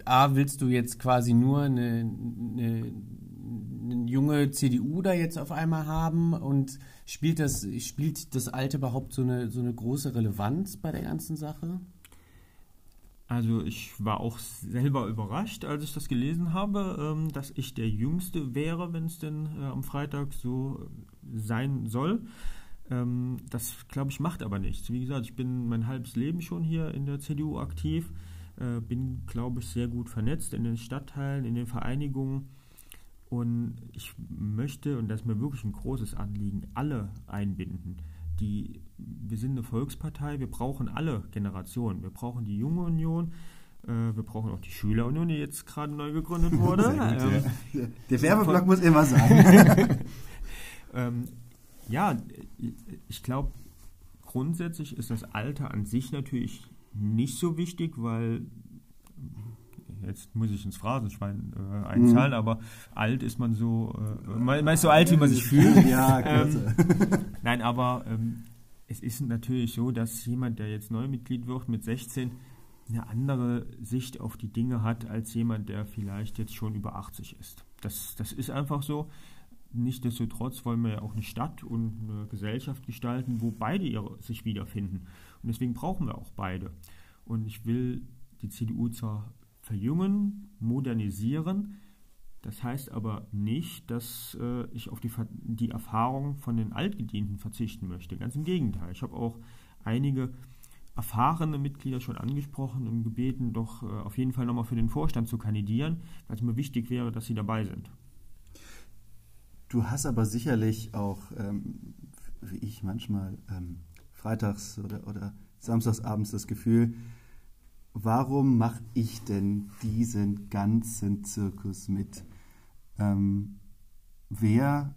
A, willst du jetzt quasi nur eine, eine eine junge CDU da jetzt auf einmal haben und spielt das, spielt das Alte überhaupt so eine, so eine große Relevanz bei der ganzen Sache?
Also ich war auch selber überrascht, als ich das gelesen habe, ähm, dass ich der Jüngste wäre, wenn es denn äh, am Freitag so sein soll. Ähm, das, glaube ich, macht aber nichts. Wie gesagt, ich bin mein halbes Leben schon hier in der CDU aktiv, äh, bin, glaube ich, sehr gut vernetzt in den Stadtteilen, in den Vereinigungen und ich möchte, und das ist mir wirklich ein großes Anliegen, alle einbinden. Die, wir sind eine Volkspartei, wir brauchen alle Generationen. Wir brauchen die junge Union, Äh, wir brauchen auch die Schülerunion, die jetzt gerade neu gegründet wurde.
ähm, der, der Werbeblock muss immer sein.
ähm, ja, ich glaube, grundsätzlich ist das Alter an sich natürlich nicht so wichtig, weil jetzt muss ich ins Phrasenschwein äh, einzahlen, mhm. aber alt ist man so, äh, man, man, ist so alt, wie man sich fühlt.
Ja, ähm,
Nein, aber ähm, es ist natürlich so, dass jemand, der jetzt Neumitglied wird mit 16, eine andere Sicht auf die Dinge hat als jemand, der vielleicht jetzt schon über 80 ist. Das, das ist einfach so. Nichtsdestotrotz wollen wir ja auch eine Stadt und eine Gesellschaft gestalten, wo beide ihre, sich wiederfinden. Und deswegen brauchen wir auch beide. Und ich will die CDU zwar verjüngen, modernisieren, das heißt aber nicht, dass äh, ich auf die, die Erfahrung von den Altgedienten verzichten möchte. Ganz im Gegenteil. Ich habe auch einige erfahrene Mitglieder schon angesprochen und gebeten, doch äh, auf jeden Fall nochmal für den Vorstand zu kandidieren, weil es mir wichtig wäre, dass sie dabei sind.
Du hast aber sicherlich auch, ähm, wie ich manchmal, ähm, freitags oder, oder samstagsabends das Gefühl, warum mache ich denn diesen ganzen Zirkus mit? Ähm, wer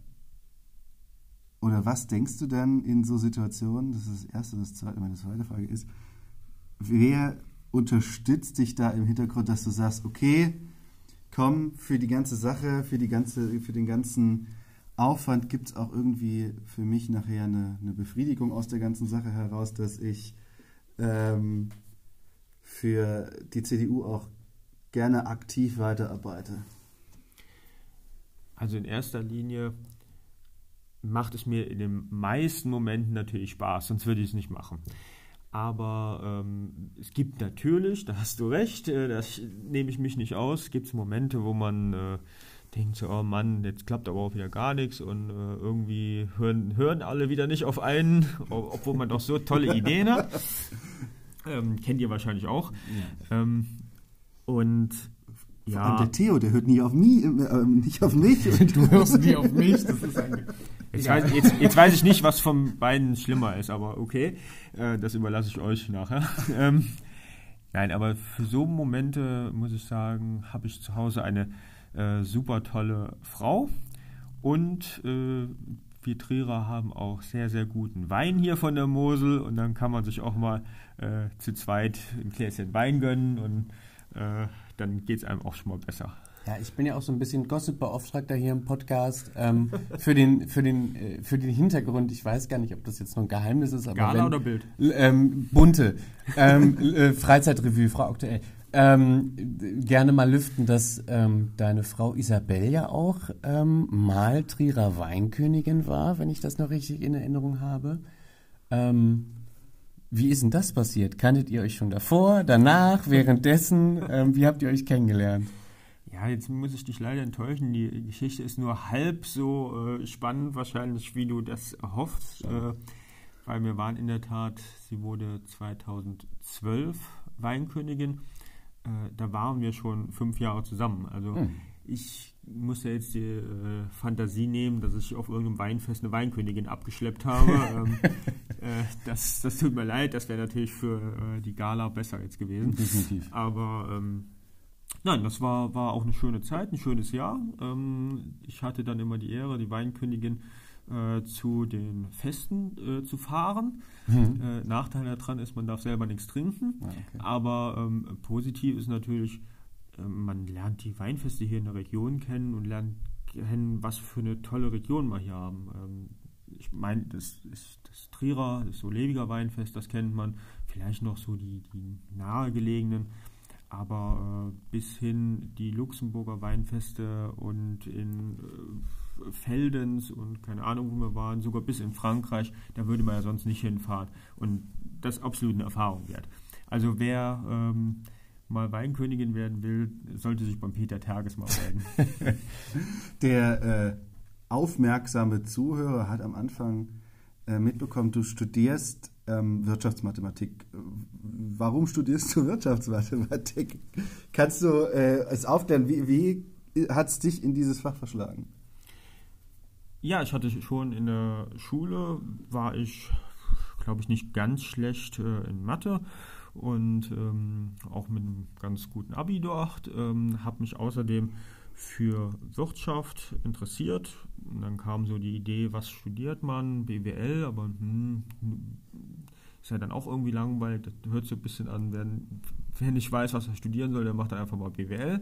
oder was denkst du dann in so Situationen? Das ist das erste. Das zweite, meine zweite Frage ist, wer unterstützt dich da im Hintergrund, dass du sagst, okay, komm, für die ganze Sache, für, die ganze, für den ganzen Aufwand gibt es auch irgendwie für mich nachher eine, eine, Befriedigung aus der ganzen Sache heraus, dass ich ähm, für die CDU auch gerne aktiv weiterarbeite?
Also in erster Linie macht es mir in den meisten Momenten natürlich Spaß, sonst würde ich es nicht machen. Aber ähm, es gibt natürlich, da hast du recht, äh, das nehme ich mich nicht aus, gibt es Momente, wo man äh, denkt so, oh Mann, jetzt klappt aber auch wieder gar nichts und äh, irgendwie hören, hören alle wieder nicht auf einen, obwohl man doch so tolle Ideen hat. Ähm, kennt ihr wahrscheinlich auch. Ja. Ähm, und ja.
der Theo, der hört nie auf mich, äh, nicht auf mich.
du hörst nie auf mich. Das ist ein
jetzt, ja. weiß, jetzt, jetzt, weiß ich nicht, was von beiden schlimmer ist, aber okay. Äh, das überlasse ich euch nachher. ähm, nein, aber für so Momente muss ich sagen, habe ich zu Hause eine äh, super tolle Frau und äh, wir Trierer haben auch sehr, sehr guten Wein hier von der Mosel und dann kann man sich auch mal äh, zu zweit ein Gläschen Wein gönnen und äh, dann geht es einem auch schon mal besser.
Ja, ich bin ja auch so ein bisschen Gossip-Beauftragter hier im Podcast. Ähm, für, den, für, den, äh, für den Hintergrund, ich weiß gar nicht, ob das jetzt noch ein Geheimnis ist, aber.
Gala
wenn,
oder Bild?
Ähm, bunte. Ähm, äh, Freizeitrevue, Frau Aktuell. Ähm, gerne mal lüften, dass ähm, deine Frau Isabel ja auch ähm, mal Trierer Weinkönigin war, wenn ich das noch richtig in Erinnerung habe. Ähm, wie ist denn das passiert? Kanntet ihr euch schon davor, danach, währenddessen? Ähm, wie habt ihr euch kennengelernt?
Ja, jetzt muss ich dich leider enttäuschen. Die Geschichte ist nur halb so äh, spannend wahrscheinlich, wie du das erhoffst. Äh, weil wir waren in der Tat, sie wurde 2012 Weinkönigin. Äh, da waren wir schon fünf Jahre zusammen. Also hm. Ich muss ja jetzt die äh, Fantasie nehmen, dass ich auf irgendeinem Weinfest eine Weinkönigin abgeschleppt habe. ähm, äh, das, das tut mir leid, das wäre natürlich für äh, die Gala besser jetzt gewesen.
Definitiv.
Aber ähm, nein, das war, war auch eine schöne Zeit, ein schönes Jahr. Ähm, ich hatte dann immer die Ehre, die Weinkönigin äh, zu den Festen äh, zu fahren. Mhm. Äh, Nachteil daran ist, man darf selber nichts trinken. Ah, okay. Aber ähm, positiv ist natürlich, man lernt die Weinfeste hier in der Region kennen und lernt kennen, was für eine tolle Region wir hier haben. Ähm, ich meine, das ist das Trierer, das Oleviger Weinfest, das kennt man. Vielleicht noch so die, die nahegelegenen. Aber äh, bis hin die Luxemburger Weinfeste und in äh, Feldens und keine Ahnung, wo wir waren, sogar bis in Frankreich, da würde man ja sonst nicht hinfahren. Und das ist absolut eine Erfahrung wert. Also wer ähm, mal Weinkönigin werden will, sollte sich beim Peter Terges mal melden.
Der äh, aufmerksame Zuhörer hat am Anfang äh, mitbekommen, du studierst ähm, Wirtschaftsmathematik. Warum studierst du Wirtschaftsmathematik? Kannst du äh, es aufklären, wie, wie hat es dich in dieses Fach verschlagen?
Ja, ich hatte schon in der Schule, war ich, glaube ich, nicht ganz schlecht äh, in Mathe und ähm, auch mit einem ganz guten Abi dort. Ähm, habe mich außerdem für Wirtschaft interessiert. Und dann kam so die Idee, was studiert man? BWL, aber hm, ist ja dann auch irgendwie langweilig. Das hört so ein bisschen an, wer, wer nicht weiß, was er studieren soll, der macht einfach mal BWL.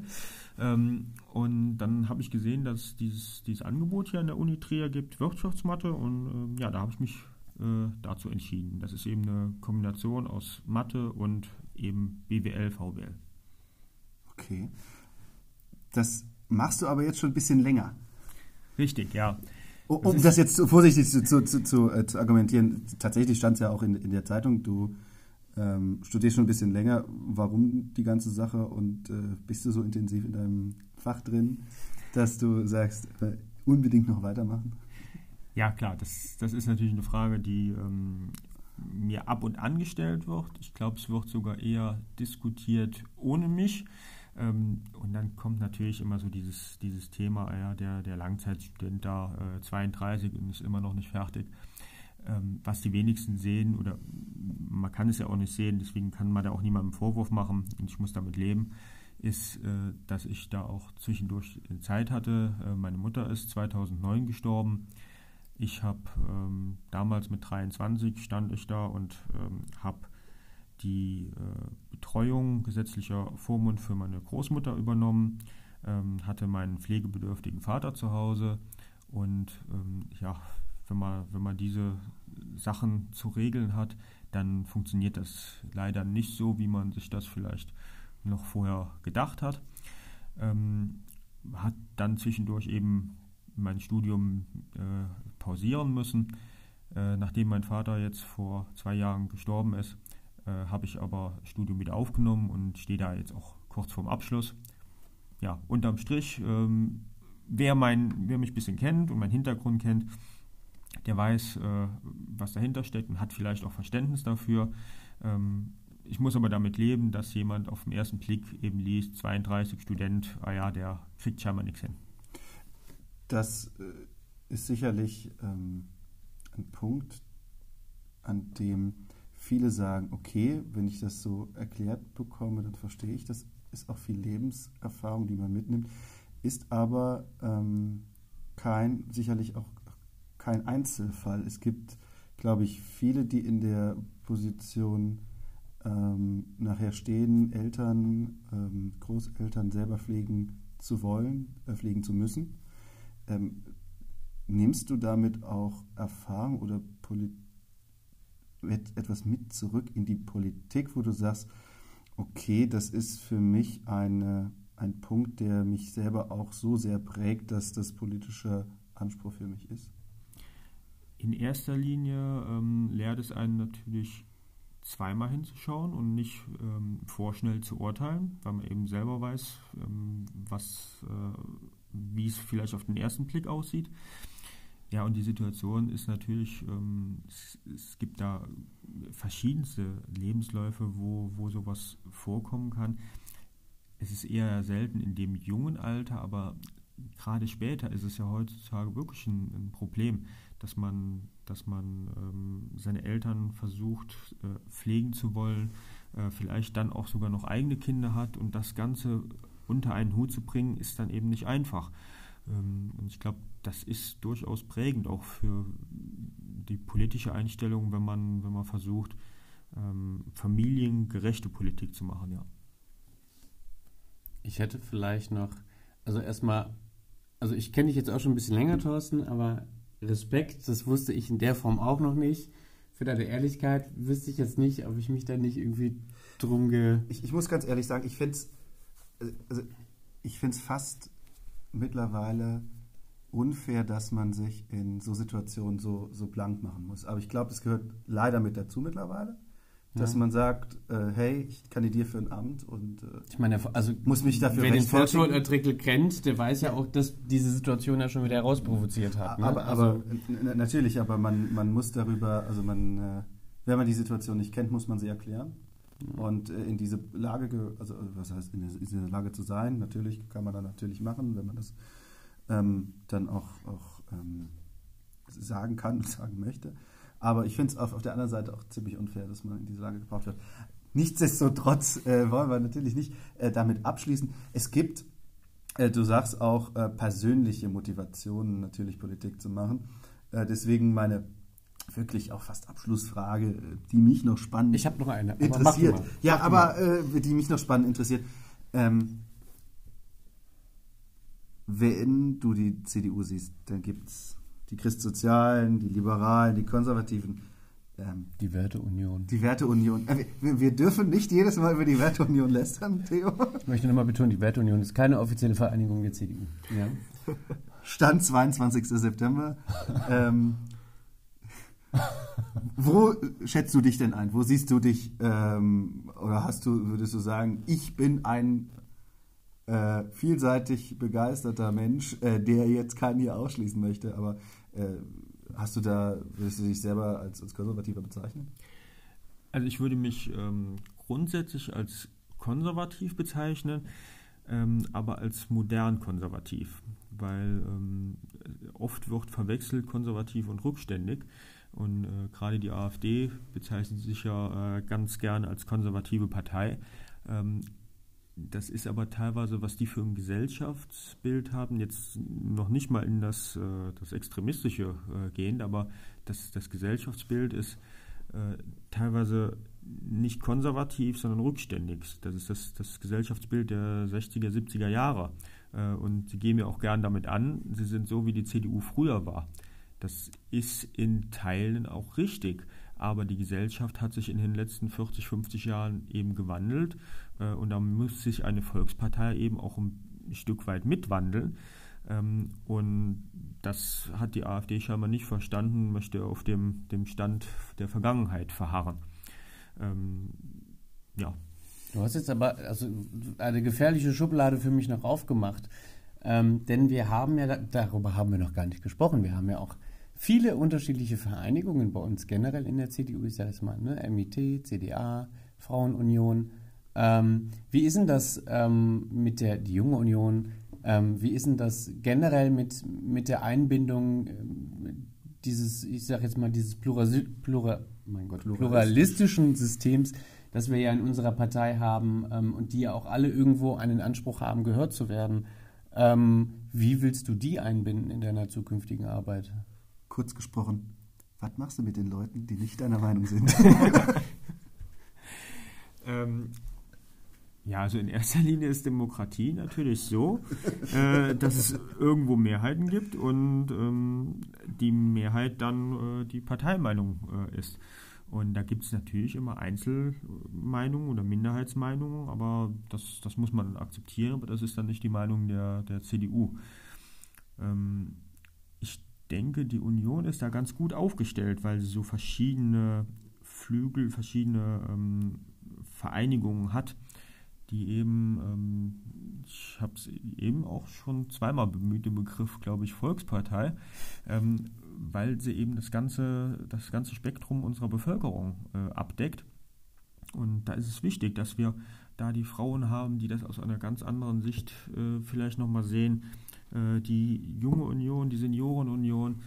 Ähm, und dann habe ich gesehen, dass es dieses, dieses Angebot hier an der Uni Trier gibt, Wirtschaftsmathe. Und ähm, ja, da habe ich mich äh, dazu entschieden. Das ist eben eine Kombination aus Mathe und eben BWL, VWL.
Okay. Das machst du aber jetzt schon ein bisschen länger.
Richtig, ja.
Um das, das jetzt vorsichtig zu, zu, zu, zu, äh, zu argumentieren, tatsächlich stand es ja auch in, in der Zeitung, du ähm, studierst schon ein bisschen länger. Warum die ganze Sache und äh, bist du so intensiv in deinem Fach drin, dass du sagst, äh, unbedingt noch weitermachen?
Ja, klar, das, das ist natürlich eine Frage, die ähm, mir ab und an gestellt wird. Ich glaube, es wird sogar eher diskutiert ohne mich. Ähm, und dann kommt natürlich immer so dieses, dieses Thema, ja, der, der Langzeitstudent da, äh, 32 und ist immer noch nicht fertig. Ähm, was die wenigsten sehen, oder man kann es ja auch nicht sehen, deswegen kann man da auch niemandem Vorwurf machen und ich muss damit leben, ist, äh, dass ich da auch zwischendurch Zeit hatte. Äh, meine Mutter ist 2009 gestorben. Ich habe ähm, damals mit 23 stand ich da und ähm, habe die äh, Betreuung gesetzlicher Vormund für meine Großmutter übernommen, ähm, hatte meinen pflegebedürftigen Vater zu Hause und ähm, ja, wenn man, wenn man diese Sachen zu regeln hat, dann funktioniert das leider nicht so, wie man sich das vielleicht noch vorher gedacht hat. Ähm, hat dann zwischendurch eben mein Studium äh, pausieren müssen. Äh, nachdem mein Vater jetzt vor zwei Jahren gestorben ist, äh, habe ich aber Studium wieder aufgenommen und stehe da jetzt auch kurz vorm Abschluss. Ja, unterm Strich, ähm, wer, mein, wer mich ein bisschen kennt und meinen Hintergrund kennt, der weiß, äh, was dahinter steckt und hat vielleicht auch Verständnis dafür. Ähm, ich muss aber damit leben, dass jemand auf den ersten Blick eben liest, 32 Student, ah ja, der kriegt scheinbar nichts hin.
Das äh, ist sicherlich ähm, ein Punkt, an dem viele sagen, okay, wenn ich das so erklärt bekomme, dann verstehe ich, das ist auch viel Lebenserfahrung, die man mitnimmt, ist aber ähm, kein, sicherlich auch kein Einzelfall. Es gibt, glaube ich, viele, die in der Position ähm, nachher stehen, Eltern, ähm, Großeltern selber pflegen zu wollen, äh, pflegen zu müssen. Ähm, nimmst du damit auch Erfahrung oder Politik? etwas mit zurück in die Politik, wo du sagst, okay, das ist für mich eine, ein Punkt, der mich selber auch so sehr prägt, dass das politischer Anspruch für mich ist?
In erster Linie ähm, lehrt es einen natürlich zweimal hinzuschauen und nicht ähm, vorschnell zu urteilen, weil man eben selber weiß, ähm, was, äh, wie es vielleicht auf den ersten Blick aussieht. Ja, und die Situation ist natürlich, ähm, es, es, gibt da verschiedenste Lebensläufe, wo, wo sowas vorkommen kann. Es ist eher selten in dem jungen Alter, aber gerade später ist es ja heutzutage wirklich ein, ein Problem, dass man, dass man ähm, seine Eltern versucht äh, pflegen zu wollen, äh, vielleicht dann auch sogar noch eigene Kinder hat und das Ganze unter einen Hut zu bringen, ist dann eben nicht einfach. Ähm, und ich glaube, das ist durchaus prägend auch für die politische Einstellung, wenn man, wenn man versucht, ähm, familiengerechte Politik zu machen, ja.
Ich hätte vielleicht noch, also erstmal, also ich kenne dich jetzt auch schon ein bisschen länger, Thorsten, aber Respekt, das wusste ich in der Form auch noch nicht. Für deine Ehrlichkeit wüsste ich jetzt nicht, ob ich mich da nicht irgendwie drum ge.
Ich, ich muss ganz ehrlich sagen, ich finde es also ich finde es fast mittlerweile unfair, dass man sich in so Situationen so, so blank machen muss. Aber ich glaube, das gehört leider mit dazu mittlerweile, dass ja. man sagt, äh, hey, ich kandidiere für ein Amt und äh,
ich meine, also muss mich dafür Wer den Volksschultrickel kennt, der weiß ja auch, dass diese Situation ja schon wieder herausprovoziert hat.
Ne? Aber, also, aber natürlich, aber man, man muss darüber, also man, äh, wenn man die Situation nicht kennt, muss man sie erklären. Und äh, in diese Lage, also was heißt in dieser Lage zu sein, natürlich kann man da natürlich machen, wenn man das ähm, dann auch, auch ähm, sagen kann und sagen möchte. Aber ich finde es auf, auf der anderen Seite auch ziemlich unfair, dass man in diese Lage gebraucht wird. nichtsdestotrotz äh, wollen wir natürlich nicht äh, damit abschließen. Es gibt, äh, du sagst auch, äh, persönliche Motivationen, natürlich Politik zu machen. Äh, deswegen meine wirklich auch fast Abschlussfrage, äh, die mich noch spannend
Ich habe noch eine. aber
interessiert. Ja, aber äh, die mich noch spannend interessiert. Ähm, wenn du die CDU siehst, dann gibt es die Christsozialen, die Liberalen, die Konservativen, ähm,
Die Werteunion.
die Werteunion. Äh, wir, wir dürfen nicht jedes Mal über die Werteunion lästern, Theo.
Ich möchte nochmal betonen, die Werteunion ist keine offizielle Vereinigung der CDU. Ja?
Stand 22. September. ähm, wo schätzt du dich denn ein? Wo siehst du dich? Ähm, oder hast du, würdest du sagen, ich bin ein äh, vielseitig begeisterter Mensch, äh, der jetzt keinen hier ausschließen möchte, aber äh, hast du da, würdest du dich selber als, als konservativer bezeichnen?
Also ich würde mich ähm, grundsätzlich als konservativ bezeichnen, ähm, aber als modern konservativ, weil ähm, oft wird verwechselt konservativ und rückständig. Und äh, gerade die AfD bezeichnet sich ja äh, ganz gern als konservative Partei. Ähm, das ist aber teilweise, was die für ein Gesellschaftsbild haben, jetzt noch nicht mal in das, äh, das Extremistische äh, gehend, aber das, das Gesellschaftsbild ist äh, teilweise nicht konservativ, sondern rückständig. Das ist das, das Gesellschaftsbild der 60er, 70er Jahre. Äh, und sie gehen ja auch gern damit an, sie sind so, wie die CDU früher war. Das ist in Teilen auch richtig, aber die Gesellschaft hat sich in den letzten 40, 50 Jahren eben gewandelt äh, und da muss sich eine Volkspartei eben auch ein Stück weit mitwandeln. Ähm, und das hat die AfD scheinbar nicht verstanden, möchte auf dem, dem Stand der Vergangenheit verharren. Ähm, ja.
Du hast jetzt aber also eine gefährliche Schublade für mich noch aufgemacht. Ähm, denn wir haben ja, darüber haben wir noch gar nicht gesprochen, wir haben ja auch viele unterschiedliche Vereinigungen bei uns generell in der CDU, ich sage jetzt mal, ne? MIT, CDA, Frauenunion. Ähm, wie ist denn das ähm, mit der die junge Union? Ähm, wie ist denn das generell mit, mit der Einbindung ähm, dieses, ich sage jetzt mal, dieses Plurasi Plura mein Gott, pluralistischen Systems, das wir ja in unserer Partei haben ähm, und die ja auch alle irgendwo einen Anspruch haben, gehört zu werden. Ähm, wie willst du die einbinden in deiner zukünftigen Arbeit?
Kurz gesprochen, was machst du mit den Leuten, die nicht deiner Meinung sind?
Ähm, ja, also in erster Linie ist Demokratie natürlich so, äh, dass es irgendwo Mehrheiten gibt und ähm, die Mehrheit dann äh, die Parteimeinung äh, ist. Und da gibt es natürlich immer Einzelmeinungen oder Minderheitsmeinungen, aber das, das muss man akzeptieren, aber das ist dann nicht die Meinung der, der CDU. Ähm, ich denke, die Union ist da ganz gut aufgestellt, weil sie so verschiedene Flügel, verschiedene ähm, Vereinigungen hat, die eben, ähm, ich habe es eben auch schon zweimal bemüht, den Begriff, glaube ich, Volkspartei, ähm, weil sie eben das ganze, das ganze Spektrum unserer Bevölkerung äh, abdeckt. Und da ist es wichtig, dass wir da die Frauen haben, die das aus einer ganz anderen Sicht äh, vielleicht nochmal sehen. Äh, die junge Union, die Seniorenunion,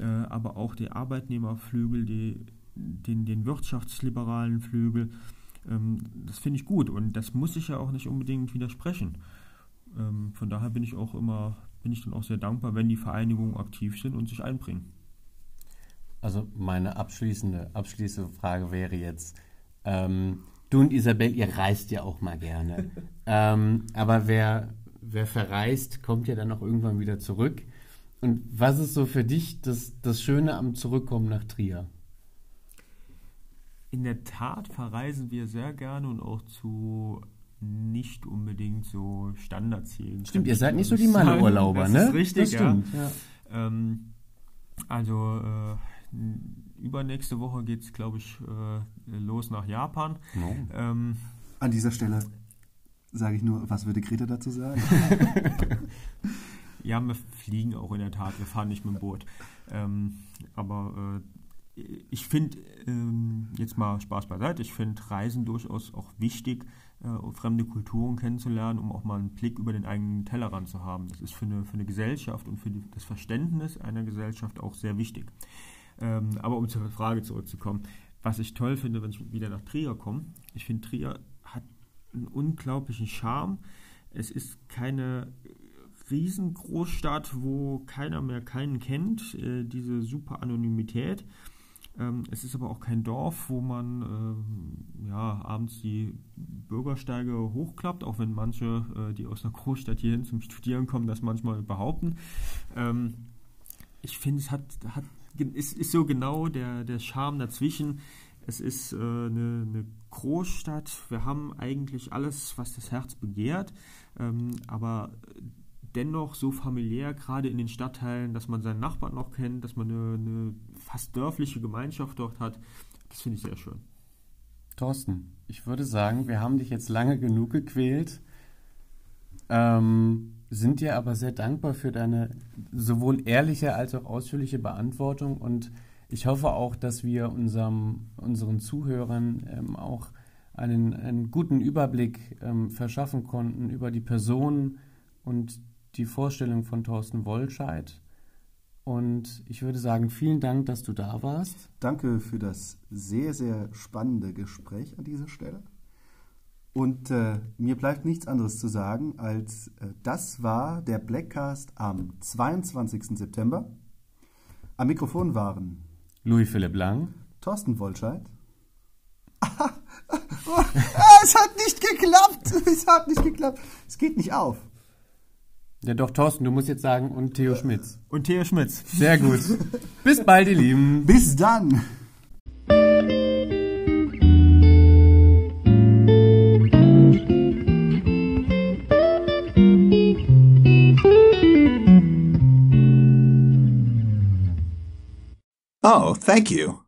äh, aber auch die Arbeitnehmerflügel, die, den, den wirtschaftsliberalen Flügel. Ähm, das finde ich gut und das muss ich ja auch nicht unbedingt widersprechen. Ähm, von daher bin ich auch immer, bin ich dann auch sehr dankbar, wenn die Vereinigungen aktiv sind und sich einbringen.
Also meine abschließende, abschließende Frage wäre jetzt, ähm, du und Isabel, ihr reist ja auch mal gerne. ähm, aber wer, wer verreist, kommt ja dann auch irgendwann wieder zurück. Und was ist so für dich das, das Schöne am Zurückkommen nach Trier?
In der Tat verreisen wir sehr gerne und auch zu nicht unbedingt so Standardzielen.
Stimmt, ihr seid nicht so die
sagen.
Malle-Urlauber,
das
ne?
Ist richtig,
das stimmt,
ja.
ja.
Ähm, also äh, übernächste Woche geht es, glaube ich, äh, los nach Japan.
No.
Ähm,
An dieser Stelle sage ich nur, was würde Greta dazu sagen?
ja, wir fliegen auch in der Tat, wir fahren nicht mit dem Boot. Ähm, aber äh, ich finde, ähm, jetzt mal Spaß beiseite, ich finde Reisen durchaus auch wichtig, äh, fremde Kulturen kennenzulernen, um auch mal einen Blick über den eigenen Tellerrand zu haben. Das ist für eine, für eine Gesellschaft und für die, das Verständnis einer Gesellschaft auch sehr wichtig. Ähm, aber um zur Frage zurückzukommen, was ich toll finde, wenn ich wieder nach Trier komme. Ich finde, Trier einen unglaublichen Charme. Es ist keine Riesengroßstadt, wo keiner mehr keinen kennt. Äh, diese super Anonymität. Ähm, es ist aber auch kein Dorf, wo man äh, ja, abends die Bürgersteige hochklappt, auch wenn manche, äh, die aus einer Großstadt hierhin zum Studieren kommen, das manchmal behaupten. Ähm, ich finde, es hat, hat, ist, ist so genau der, der Charme dazwischen. Es ist äh, eine, eine, Großstadt. Wir haben eigentlich alles, was das Herz begehrt. Ähm, aber dennoch so familiär, gerade in den Stadtteilen, dass man seinen Nachbarn noch kennt, dass man eine, eine fast dörfliche Gemeinschaft dort hat. Das finde ich sehr schön.
Thorsten, ich würde sagen, wir haben dich jetzt lange genug gequält, ähm, sind dir aber sehr dankbar für deine sowohl ehrliche als auch ausführliche Beantwortung und ich hoffe auch, dass wir unserem, unseren Zuhörern ähm, auch einen, einen, guten Überblick ähm, verschaffen konnten über die Person und die Vorstellung von Thorsten Wollscheid. Und ich würde sagen, vielen Dank, dass du da warst.
Danke für das sehr, sehr spannende Gespräch an dieser Stelle. Und äh, mir bleibt nichts anderes zu sagen, als äh, das war der Blackcast am 22. September. Am Mikrofon waren
Louis Philipp Lang,
Thorsten Wollscheid. es hat nicht geklappt. Es hat nicht geklappt. Es geht nicht auf.
Ja, doch, Thorsten, du musst jetzt sagen, und Theo Schmitz.
Und Theo Schmitz.
Sehr gut. Bis bald, ihr Lieben.
Bis dann.
Oh, thank you.